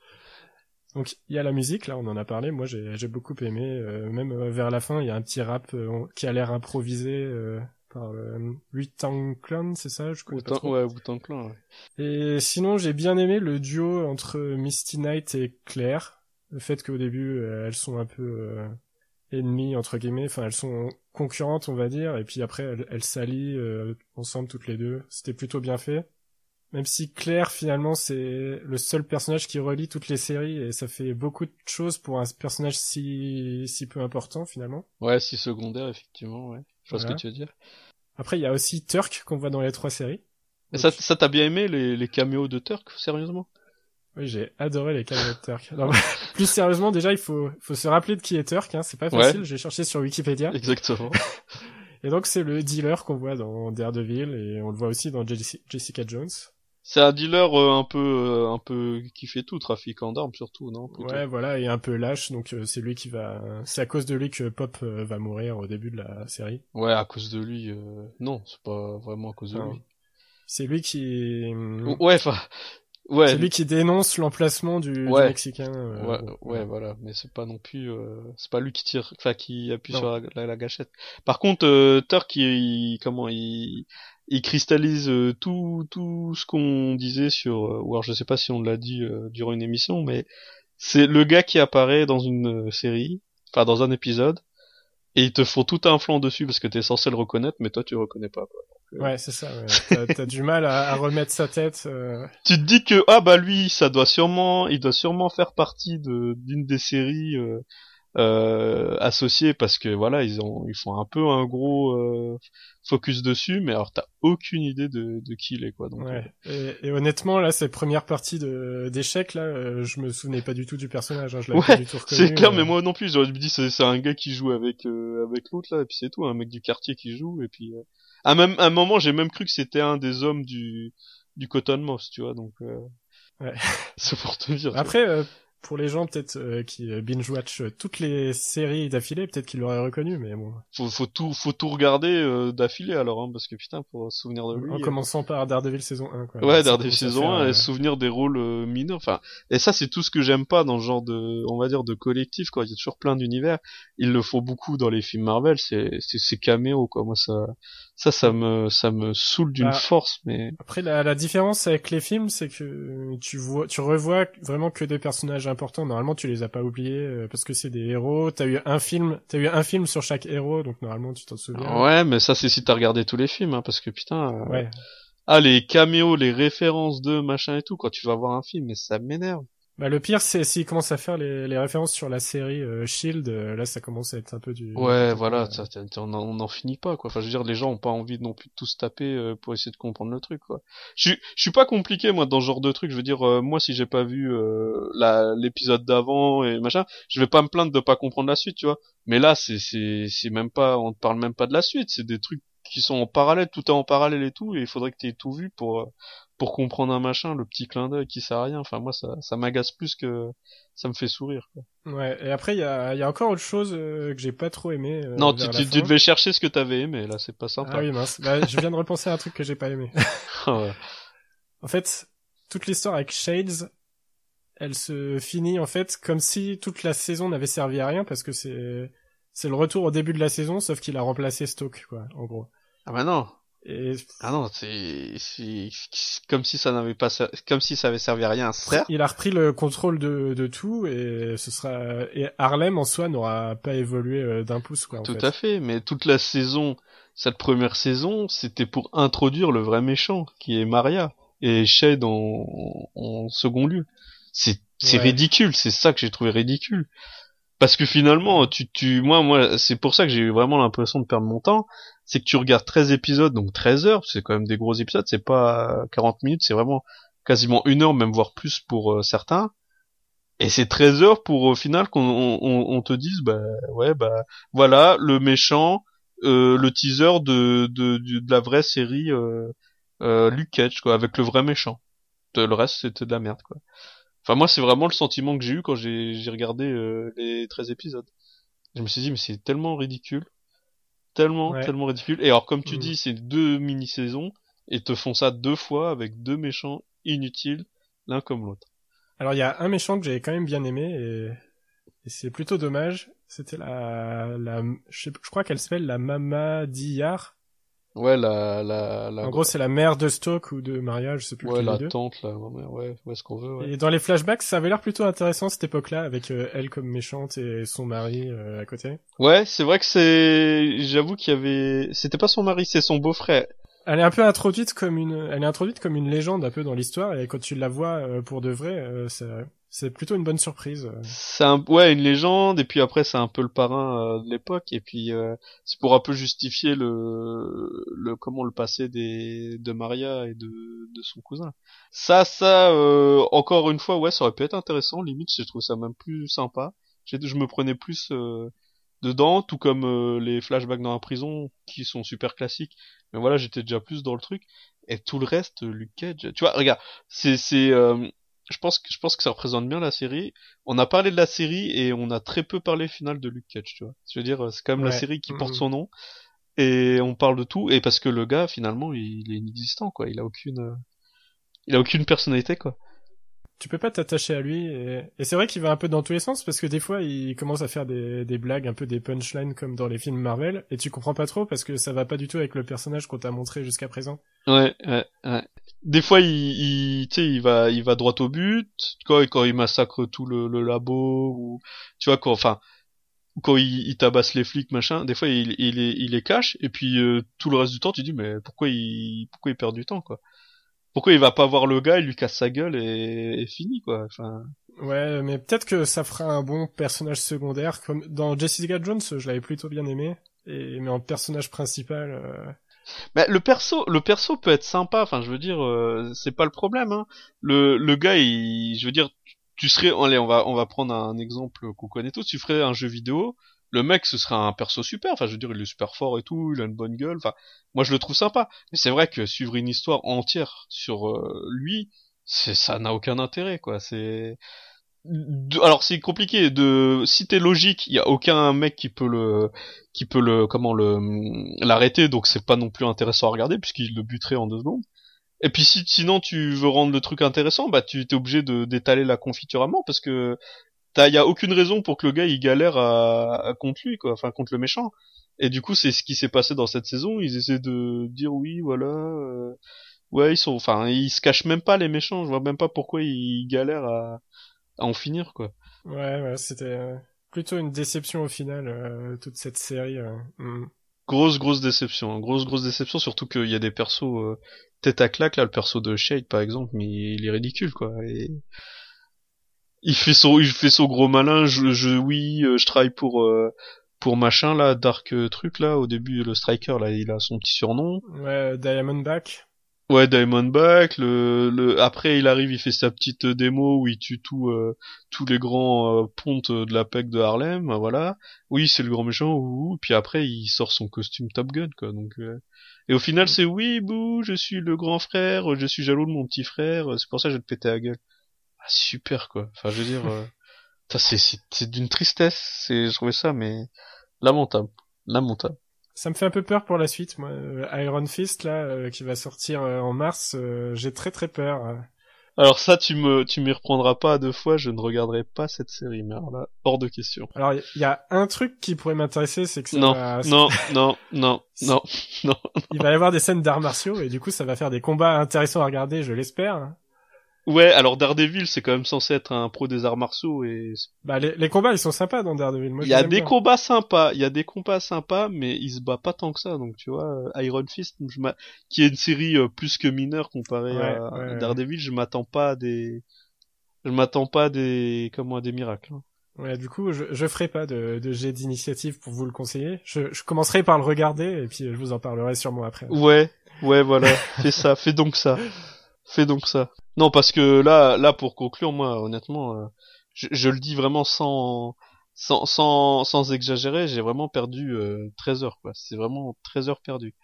Donc il y a la musique, là on en a parlé, moi j'ai beaucoup aimé, euh, même euh, vers la fin il y a un petit rap euh, qui a l'air improvisé euh, par euh, Wu-Tang Clan, c'est ça? Je connais pas trop. ouais, Wu-Tang Clan. Ouais. Et sinon j'ai bien aimé le duo entre Misty Knight et Claire, le fait qu'au début elles sont un peu euh, ennemies entre guillemets, enfin elles sont concurrentes on va dire, et puis après elles, elles s'allient euh, ensemble toutes les deux, c'était plutôt bien fait. Même si Claire, finalement, c'est le seul personnage qui relie toutes les séries et ça fait beaucoup de choses pour un personnage si, si peu important, finalement. Ouais, si secondaire effectivement. Ouais. Je vois ce que tu veux dire. Après, il y a aussi Turk qu'on voit dans les trois séries. Et Donc, ça, ça t'a bien aimé les, les caméos de Turk, sérieusement? Oui, j'ai adoré les caméos de Turk. Alors, plus sérieusement, déjà, il faut, faut se rappeler de qui est Turk, hein, c'est pas Ouais. facile, j'ai cherché sur Wikipédia. Exactement. Et donc, c'est le dealer qu'on voit dans Daredevil et on le voit aussi dans Jessi- Jessica Jones. C'est un dealer euh, un peu, euh, un peu qui fait tout, trafiquant d'armes surtout, non plutôt. Ouais, voilà, et un peu lâche, donc euh, c'est lui qui va, c'est à cause de lui que Pop euh, va mourir au début de la série. Ouais, à cause de lui. euh, Non, c'est pas vraiment à cause de lui. C'est lui qui, Ouais, enfin, ouais. c'est lui qui dénonce l'emplacement du. Mexicain. euh, Ouais, bon, ouais, voilà, mais c'est pas non plus, euh, c'est pas lui qui tire, enfin qui appuie Non. sur la, la- la gâchette. Par contre, euh, Turk, il- comment, il, il cristallise euh, tout, tout ce qu'on disait sur, euh, ou alors je sais pas si on l'a dit euh, durant une émission, mais c'est le gars qui apparaît dans une série, enfin dans un épisode, et ils te font tout un flanc dessus parce que t'es censé le reconnaître, mais toi tu le reconnais pas. quoi. Ouais, c'est ça. Ouais. T'as, t'as du mal à, à remettre sa tête. euh, tu te dis que ah bah lui ça doit sûrement il doit sûrement faire partie de d'une des séries euh, euh, associées parce que voilà ils ont ils font un peu un gros euh, focus dessus mais alors t'as aucune idée de, de qui il est quoi donc euh, Ouais. Et, et honnêtement, là, cette première partie de d'échecs, là, euh, je me souvenais pas du tout du personnage. Hein, je l'avais Ouais, pas du tout reconnu. c'est clair euh. mais moi non plus j'aurais dit c'est c'est un gars qui joue avec euh, avec l'autre là et puis c'est tout un mec du quartier qui joue et puis euh, à même à un moment j'ai même cru que c'était un des hommes du du Cottonmouth tu vois donc euh, Ouais. c'est pour te dire. Après, euh, pour les gens peut-être euh, qui euh, binge-watch euh, toutes les séries d'affilée, peut-être qu'ils l'auraient reconnu, mais bon. faut, faut tout faut tout regarder euh, d'affilée alors hein, parce que putain pour se souvenir de lui en euh, commençant par Daredevil saison 1, quoi. ouais Daredevil saison faire, 1 euh, et souvenir des rôles mineurs enfin et ça c'est tout ce que j'aime pas dans ce genre de on va dire de collectif quoi il y a toujours plein d'univers ils le font beaucoup dans les films Marvel c'est c'est ces caméos quoi moi ça Ça, ça me, ça me saoule d'une Bah, force, mais Après, la, la différence avec les films, c'est que tu vois, tu revois vraiment que des personnages importants. Normalement, tu les as pas oubliés euh, parce que c'est des héros. T'as eu un film, t'as eu un film sur chaque héros, donc normalement, tu t'en souviens. ouais, mais ça c'est si t'as regardé tous les films, hein, parce que putain, euh, Ouais. ah les caméos, les références de machin et tout, quand tu vas voir un film, mais ça m'énerve. Bah, le pire, c'est s'ils commencent à faire les, les références sur la série euh, Shield. euh, là, ça commence à être un peu du. Ouais, voilà, euh, ça, on en- on n'en finit pas, quoi. Enfin, je veux dire, les gens ont pas envie non plus de tous taper euh, pour essayer de comprendre le truc, quoi. Je suis, je suis pas compliqué, moi, dans ce genre de truc. Je veux dire, euh, moi, si j'ai pas vu euh, la l'épisode d'avant et machin, je vais pas me plaindre de pas comprendre la suite, tu vois. Mais là, c'est, c'est, c'est même pas, on te parle même pas de la suite. C'est des trucs qui sont en parallèle, tout est en parallèle et tout, et il faudrait que t'aies tout vu pour euh, pour comprendre un machin, le petit clin d'œil qui sert à rien. Enfin, moi, ça, ça m'agace plus que ça me fait sourire. Quoi. Ouais. Et après, il y a, il y a encore autre chose euh, que j'ai pas trop aimé. euh, non, tu, tu, devais chercher ce que t'avais aimé, là, c'est pas sympa. Ah oui, mince. Bah, je viens de repenser à un truc que j'ai pas aimé. Ah ouais. En fait, toute l'histoire avec Shades, elle se finit en fait comme si toute la saison n'avait servi à rien parce que c'est c'est le retour au début de la saison sauf qu'il a remplacé Stoke quoi en gros. Ah bah non. Et Ah non, c'est comme si ça n'avait pas comme si ça avait servi à rien, certes. il a repris le contrôle de, de tout et ce sera et Harlem en soi n'aura pas évolué euh, d'un pouce quoi en Tout fait. à fait, mais toute la saison, cette première saison, c'était pour introduire le vrai méchant, qui est Maria et Shade en, en second lieu. C'est c'est Ouais. ridicule, c'est ça que j'ai trouvé ridicule. Parce que finalement, tu tu moi moi, c'est pour ça que j'ai eu vraiment l'impression de perdre mon temps, c'est que tu regardes 13 épisodes, donc 13 heures, c'est quand même des gros épisodes, c'est pas 40 minutes, c'est vraiment quasiment une heure, même voire plus pour euh, certains. Et c'est 13 heures pour au final qu'on on, on- te dise bah ouais bah voilà le méchant euh, le teaser de de, de, la vraie série euh, euh, Luke Cage quoi avec le vrai méchant. Le reste c'était de la merde quoi. Enfin moi c'est vraiment le sentiment que j'ai eu quand j'ai j'ai regardé euh, les 13 épisodes. Je me suis dit mais c'est tellement ridicule tellement Ouais. tellement ridicule et alors comme tu Mhm. dis c'est deux mini saisons et te font ça deux fois avec deux méchants inutiles l'un comme l'autre Alors il y a un méchant que j'ai quand même bien aimé et, et c'est plutôt dommage. C'était la la je, sais- je crois qu'elle s'appelle la Mama Diyar. Ouais la la la En gros, c'est la mère de Stoke ou de Maria, je sais plus ouais la deux. tante là ouais ouais, ouais ce qu'on veut ouais. Et dans les flashbacks, ça avait l'air plutôt intéressant cette époque-là, avec euh, elle comme méchante et son mari euh, à côté. Ouais, c'est vrai que c'est, j'avoue qu'il y avait, c'était pas son mari, c'est son beau-frère. Elle est un peu introduite comme une, elle est introduite comme une légende un peu dans l'histoire, et quand tu la vois euh, pour de vrai, euh, c'est- c'est plutôt une bonne surprise. euh. C'est un, ouais, une légende, et puis après c'est un peu le parrain euh, de l'époque, et puis euh, c'est pour un peu justifier le, le comment le passé des de Maria et de de son cousin. Ça, ça, euh, encore une fois, ouais, ça aurait pu être intéressant. Limite, je trouve ça même plus sympa. J'ai- Je me prenais plus euh, dedans, tout comme les flashbacks dans la prison, qui sont super classiques. Mais voilà, j'étais déjà plus dans le truc. Et tout le reste, Luke Cage, tu vois, regarde, c'est c'est je pense que je pense que ça représente bien la série. On a parlé de la série et on a très peu parlé final de Luke Cage, tu vois. Je veux dire, c'est quand même la série qui porte Mhm. son nom et on parle de tout et parce que le gars finalement il, il est inexistant quoi. Il a aucune euh, il a aucune personnalité quoi. Tu peux pas t'attacher à lui, et, c'est vrai qu'il va un peu dans tous les sens, parce que des fois, il commence à faire des, blagues, un peu des punchlines comme dans les films Marvel, et tu comprends pas trop parce que ça va pas du tout avec le personnage qu'on t'a montré jusqu'à présent. Ouais, ouais, ouais. Des fois, il, tu sais, il va, il va droit au but. Quand, quand il massacre tout le, labo, ou tu vois, quand, enfin, quand il, tabasse les flics, machin. Des fois, il, il, il les cache. Et puis euh, tout le reste du temps, tu dis, mais pourquoi il, pourquoi il perd du temps, quoi? Pourquoi il va pas voir le gars, il lui casse sa gueule et, et fini, quoi. Enfin, Ouais, mais peut-être que ça fera un bon personnage secondaire, comme dans Jessica Jones, je l'avais plutôt bien aimé, et mais en personnage principal, euh, Mais le perso, le perso peut être sympa. Enfin, je veux dire, euh, c'est pas le problème. Hein. Le, le gars, il, je veux dire, tu serais, allez, on va, on va prendre un exemple qu'on connaît tous. Tu ferais un jeu vidéo. Le mec, ce serait un perso super. Enfin, je veux dire, il est super fort et tout. Il a une bonne gueule. Enfin, moi, je le trouve sympa. Mais c'est vrai que suivre une histoire entière sur euh, lui, c'est, ça n'a aucun intérêt, quoi. C'est, alors c'est compliqué de si t'es logique il y a aucun mec qui peut le qui peut le comment le l'arrêter donc c'est pas non plus intéressant à regarder puisqu'il le buterait en deux secondes et puis si sinon tu veux rendre le truc intéressant bah tu t'es obligé de d'étaler la confiture à mort parce que t'as, y a aucune raison pour que le gars il galère à, à contre lui, quoi, enfin contre le méchant. Et du coup, c'est ce qui s'est passé dans cette saison. Ils essaient de dire oui, voilà. euh, ouais, ils sont, enfin, ils se cachent même pas les méchants. Je vois même pas pourquoi ils galèrent à, à en finir, quoi. Ouais, ouais, c'était euh, plutôt une déception au final, euh, toute cette série. euh. Mm. Grosse, grosse déception. hein. Grosse, grosse déception. Surtout qu'il y a des persos euh, tête à claque là. Le perso de Shade, par exemple, mais il est ridicule, quoi. Et... Il fait son, il fait son gros malin. Je, je oui, euh, je travaille pour. euh, pour machin là, Dark euh, truc là, au début le striker là, il a son petit surnom. Ouais, Diamondback. Ouais, Diamondback. Le, le après il arrive, il fait sa petite euh, démo où il tue tout, euh, tous les grands euh, pontes de la PEC de Harlem. euh, Voilà. Oui, c'est le grand méchant. Ouh. puis après il sort son costume Top Gun quoi. Donc euh, et au final c'est oui, bouh, je suis le grand frère, je suis jaloux de mon petit frère. C'est pour ça que je vais te péter la gueule. Ah, super quoi. Enfin je veux dire, euh, c'est c'est c'est d'une tristesse. C'est je trouvais ça mais lamentable, lamentable. Ça me fait un peu peur pour la suite, moi. Euh, Iron Fist, là, euh, qui va sortir euh, en mars, euh, j'ai très très peur. Alors ça, tu me, tu m'y reprendras pas à deux fois, je ne regarderai pas cette série, mais alors là, hors de question. Alors, il y, y a un truc qui pourrait m'intéresser, c'est que ça Non, va, non, non, non, non, non. il va y avoir des scènes d'arts martiaux, et du coup, ça va faire des combats intéressants à regarder, je l'espère. Ouais, alors Daredevil, c'est quand même censé être un pro des arts martiaux et Bah, les, les combats, ils sont sympas dans Daredevil. Moi, il y a des bien. combats sympas, il y a des combats sympas, mais il se bat pas tant que ça, donc tu vois, euh, Iron Fist, je qui est une série euh, plus que mineure comparée Ouais, à ouais. Daredevil, je m'attends pas à des, je m'attends pas à des, comment, à des miracles. hein. Ouais, du coup, je, je ferai pas de, de jet d'initiative pour vous le conseiller. Je, je commencerai par le regarder, et puis je vous en parlerai sûrement après. Ouais, ouais, voilà, fais ça, fais donc ça, fais donc ça. Non, parce que là, là, pour conclure, moi, honnêtement, euh, je, je le dis vraiment sans, sans, sans, sans exagérer, j'ai vraiment perdu euh, 13 heures, quoi. C'est vraiment 13 heures perdues.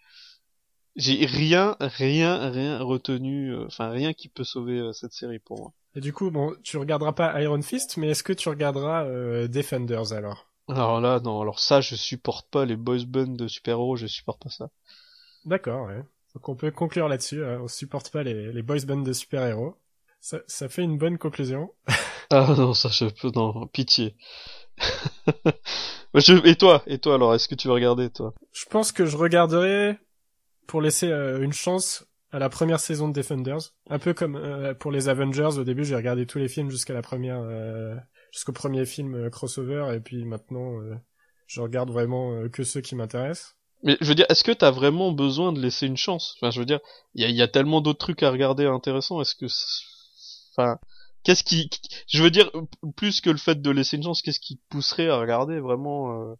J'ai rien, rien, rien retenu, euh, enfin rien qui peut sauver euh, cette série pour moi. Et du coup, bon, tu regarderas pas Iron Fist, mais est-ce que tu regarderas Defenders alors? Alors là, non, alors ça, je supporte pas les boys bands de super-héros, je supporte pas ça. D'accord, ouais. Donc on peut conclure là-dessus. hein. On supporte pas les, les boys bands de super-héros. Ça, ça fait une bonne conclusion. Ah non, ça je peux, non, pitié. Je- Et toi, et toi alors, est-ce que tu vas regarder toi? Je pense que je regarderai pour laisser euh, une chance à la première saison de Defenders. Un peu comme euh, pour les Avengers. Au début, j'ai regardé tous les films jusqu'à la première, euh, jusqu'au premier film euh, crossover, et puis maintenant, euh, je regarde vraiment que ceux qui m'intéressent. Mais je veux dire, est-ce que t'as vraiment besoin de laisser une chance? Enfin, je veux dire, il y a, il y a tellement d'autres trucs à regarder intéressants. Est-ce que, enfin, qu'est-ce qui, je veux dire, plus que le fait de laisser une chance, qu'est-ce qui te pousserait à regarder vraiment euh,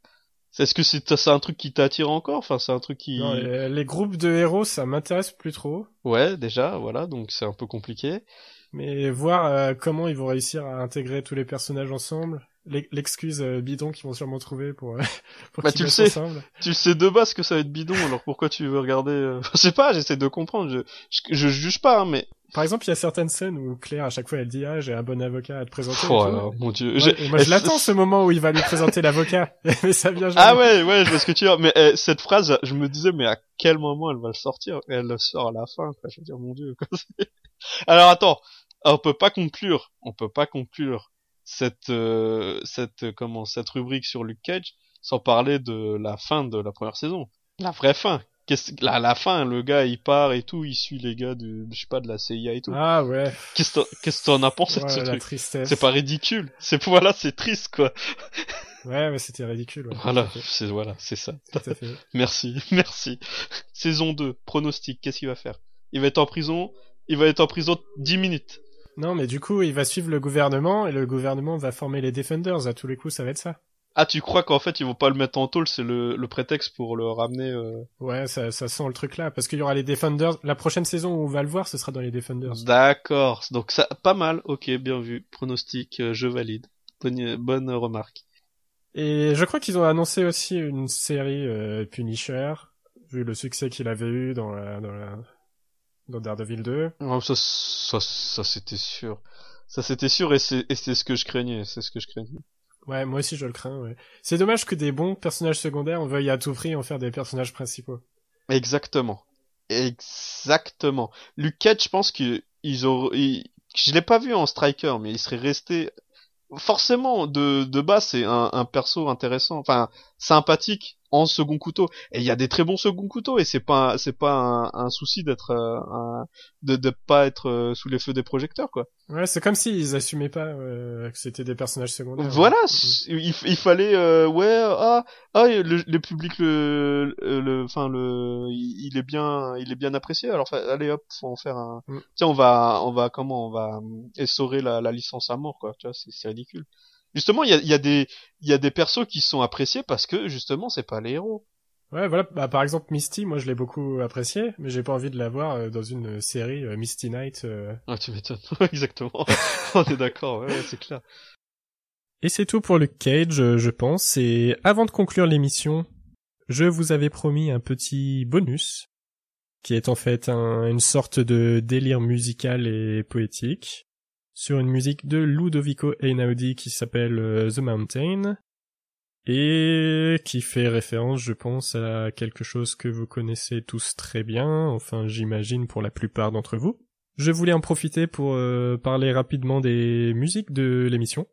Est-ce que c'est c'est un truc qui t'attire encore? Enfin, c'est un truc qui, Non, les, les groupes de héros, ça m'intéresse plus trop. ouais, déjà, voilà, donc c'est un peu compliqué. Mais voir euh, comment ils vont réussir à intégrer tous les personnages ensemble, l'e- l'excuse euh, bidon qu'ils vont sûrement trouver pour, euh, pour Bah, tu le sais. ensemble. Tu sais de base que ça va être bidon, alors pourquoi tu veux regarder euh, Je sais pas, j'essaie de comprendre. Je, je, je juge pas, hein, mais Par exemple, il y a certaines scènes où Claire, à chaque fois, elle dit ah j'ai un bon avocat à te présenter. oh, là, mon dieu. Moi, je l'attends ce moment où il va lui présenter l'avocat, mais ça vient jamais. Ah ouais, ouais, je vois ce que tu veux. Mais eh, cette phrase, je me disais, mais à quel moment elle va le sortir? Et Elle le sort à la fin, quoi. Je veux dire, mon dieu. Quoi. Alors attends, on peut pas conclure, on peut pas conclure cette, euh, cette, euh, comment, cette rubrique sur Luke Cage sans parler de la fin de la première saison. La vraie fin. Qu'est-ce, la, la fin, le gars, il part et tout, il suit les gars de, je sais pas, de la CIA et tout. Ah ouais. Qu'est-ce que t'en- qu'est-ce que t'en as pensé de ce la truc? tristesse. C'est pas ridicule. C'est, voilà, c'est triste, quoi. Ouais, mais c'était ridicule. ouais. Voilà, c'est, voilà, c'est ça. Tout à fait. Merci, merci. Saison 2, pronostic, qu'est-ce qu'il va faire? Il va être en prison, il va être en prison 10 minutes. Non, mais du coup, il va suivre le gouvernement et le gouvernement va former les Defenders. À tous les coups, ça va être ça. Ah, tu crois qu'en fait ils vont pas le mettre en tôle, c'est le, le prétexte pour le ramener euh... Ouais, ça, ça sent le truc là, parce qu'il y aura les Defenders. La prochaine saison où on va le voir, ce sera dans les Defenders. D'accord, donc ça, pas mal, ok, bien vu. Pronostic, euh, je valide. Bonne, bonne remarque. Et je crois qu'ils ont annoncé aussi une série euh, Punisher, vu le succès qu'il avait eu dans la, dans la, dans Daredevil 2. Oh, ça, ça, ça c'était sûr. Ça c'était sûr et c'est ce que je craignais, c'est ce que je craignais. Ouais, moi aussi je le crains, ouais. C'est dommage que des bons personnages secondaires, on veuille à tout prix en faire des personnages principaux. Exactement. Exactement. Luke Cage, je pense qu'ils ont, ils- je l'ai pas vu en striker, mais il serait resté forcément de de base c'est un, un perso intéressant, enfin sympathique en second couteau. Et il y a des très bons second couteaux et c'est pas c'est pas un, un souci d'être euh, de de pas être euh, sous les feux des projecteurs quoi. Ouais, c'est comme s'ils assumaient pas euh, que c'était des personnages secondaires. Voilà, Ouais. il, il fallait euh, ouais ah ah le, le public le le enfin le il il est bien il est bien apprécié alors allez hop faut en faire un Mm. tiens on va on va comment on va euh, essorer la, la licence à mort quoi tu vois c'est c'est ridicule justement il y a y a des y a des persos qui sont appréciés parce que justement c'est pas les héros Ouais, voilà. Bah, par exemple, Misty, moi, je l'ai beaucoup apprécié, mais j'ai pas envie de la voir euh, dans une série euh, Misty Knight. euh. ah tu m'étonnes exactement on est d'accord ouais, ouais, c'est clair Et c'est tout pour le Cage, euh, je pense. Et avant de conclure l'émission, je vous avais promis un petit bonus, qui est en fait un- une sorte de délire musical et poétique, sur une musique de Ludovico Einaudi qui s'appelle euh, The Mountain, et qui fait référence, je pense, à quelque chose que vous connaissez tous très bien, enfin j'imagine pour la plupart d'entre vous. Je voulais en profiter pour euh, parler rapidement des musiques de l'émission.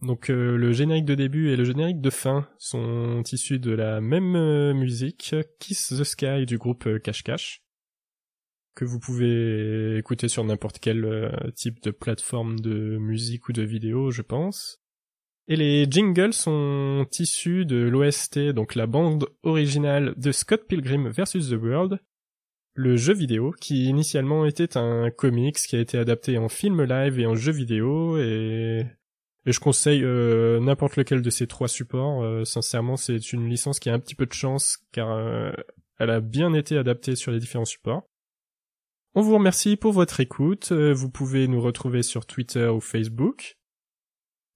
Donc euh, le générique de début et le générique de fin sont issus de la même musique, Kiss the Sky du groupe Cash Cash, que vous pouvez écouter sur n'importe quel euh, type de plateforme de musique ou de vidéo, je pense. Et les jingles sont issus de l'OST, donc la bande originale de Scott Pilgrim vs. The World, le jeu vidéo, qui initialement était un comics qui a été adapté en film live et en jeu vidéo, et, je conseille euh, n'importe lequel de ces trois supports. euh, sincèrement, c'est une licence qui a un petit peu de chance, car elle a bien été adaptée sur les différents supports. On vous remercie pour votre écoute. euh, Vous pouvez nous retrouver sur Twitter ou Facebook.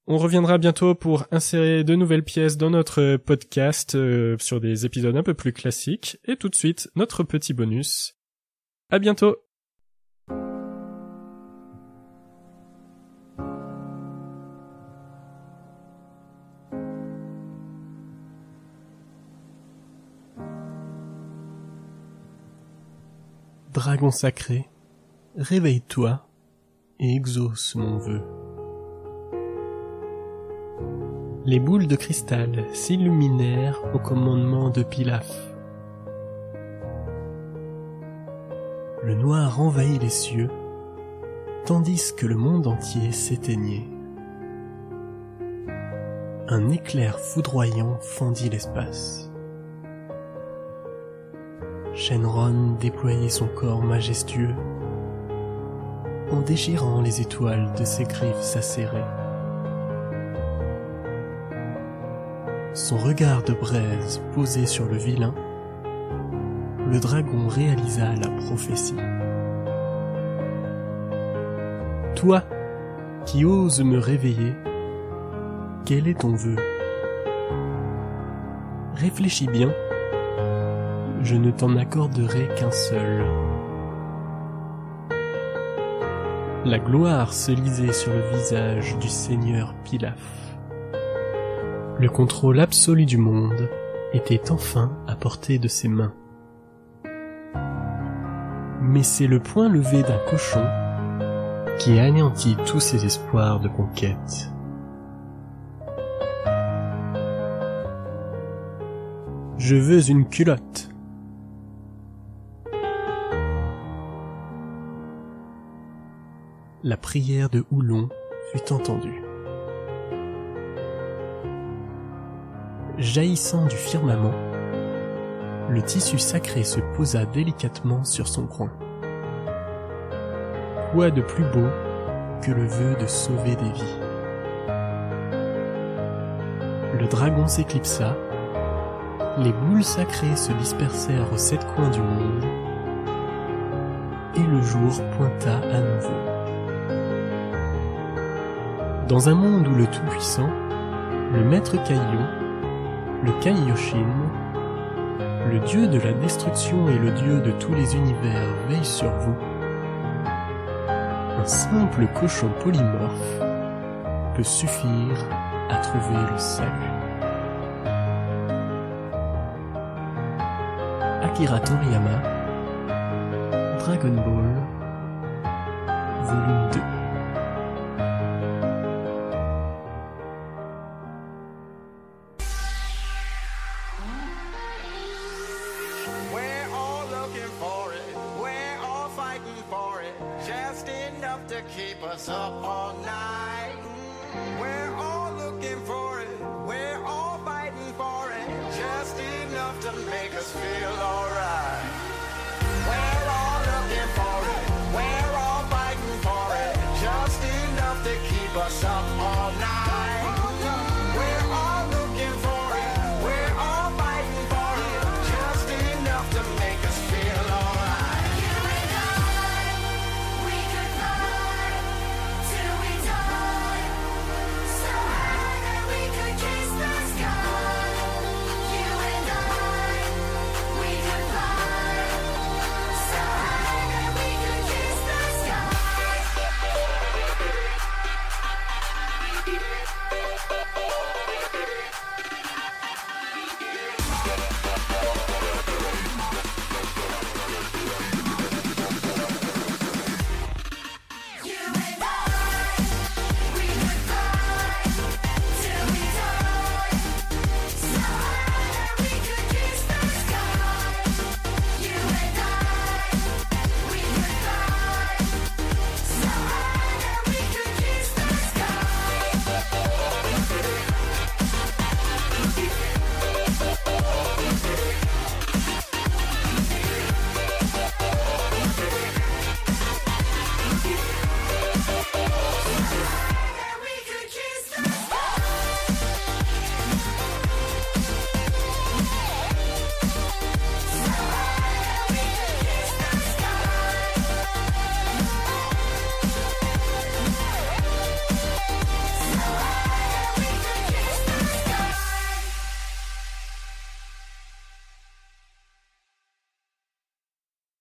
On reviendra bientôt pour insérer de nouvelles pièces dans notre podcast euh, sur des épisodes un peu plus classiques. Et tout de suite, notre petit bonus. À bientôt Dragon sacré, réveille-toi et exauce mon vœu. Les boules de cristal s'illuminèrent au commandement de Pilaf. Le noir envahit les cieux, tandis que le monde entier s'éteignait. Un éclair foudroyant fendit l'espace. Shenron déployait son corps majestueux, en déchirant les étoiles de ses griffes acérées. Son regard de braise posé sur le vilain, le dragon réalisa la prophétie. Toi, qui oses me réveiller, quel est ton vœu? Réfléchis bien, je ne t'en accorderai qu'un seul. La gloire se lisait sur le visage du seigneur Pilaf. Le contrôle absolu du monde était enfin à portée de ses mains. Mais c'est le point levé d'un cochon qui anéantit tous ses espoirs de conquête. Je veux une culotte. La prière de Houlon fut entendue. Jaillissant du firmament, le tissu sacré se posa délicatement sur son groin. Quoi de plus beau que le vœu de sauver des vies? Le dragon s'éclipsa, les boules sacrées se dispersèrent aux sept coins du monde, et le jour pointa à nouveau. Dans un monde où le Tout-Puissant, le Maître Kaio, le Kaioshin, le dieu de la destruction et le dieu de tous les univers veillent sur vous, un simple cochon polymorphe peut suffire à trouver le salut. Akira Toriyama, Dragon Ball, volume 2. looking for it. We're all fighting for it. Just enough to keep us up all night. We're all looking for it. We're all fighting for it. Just enough to make us feel alright.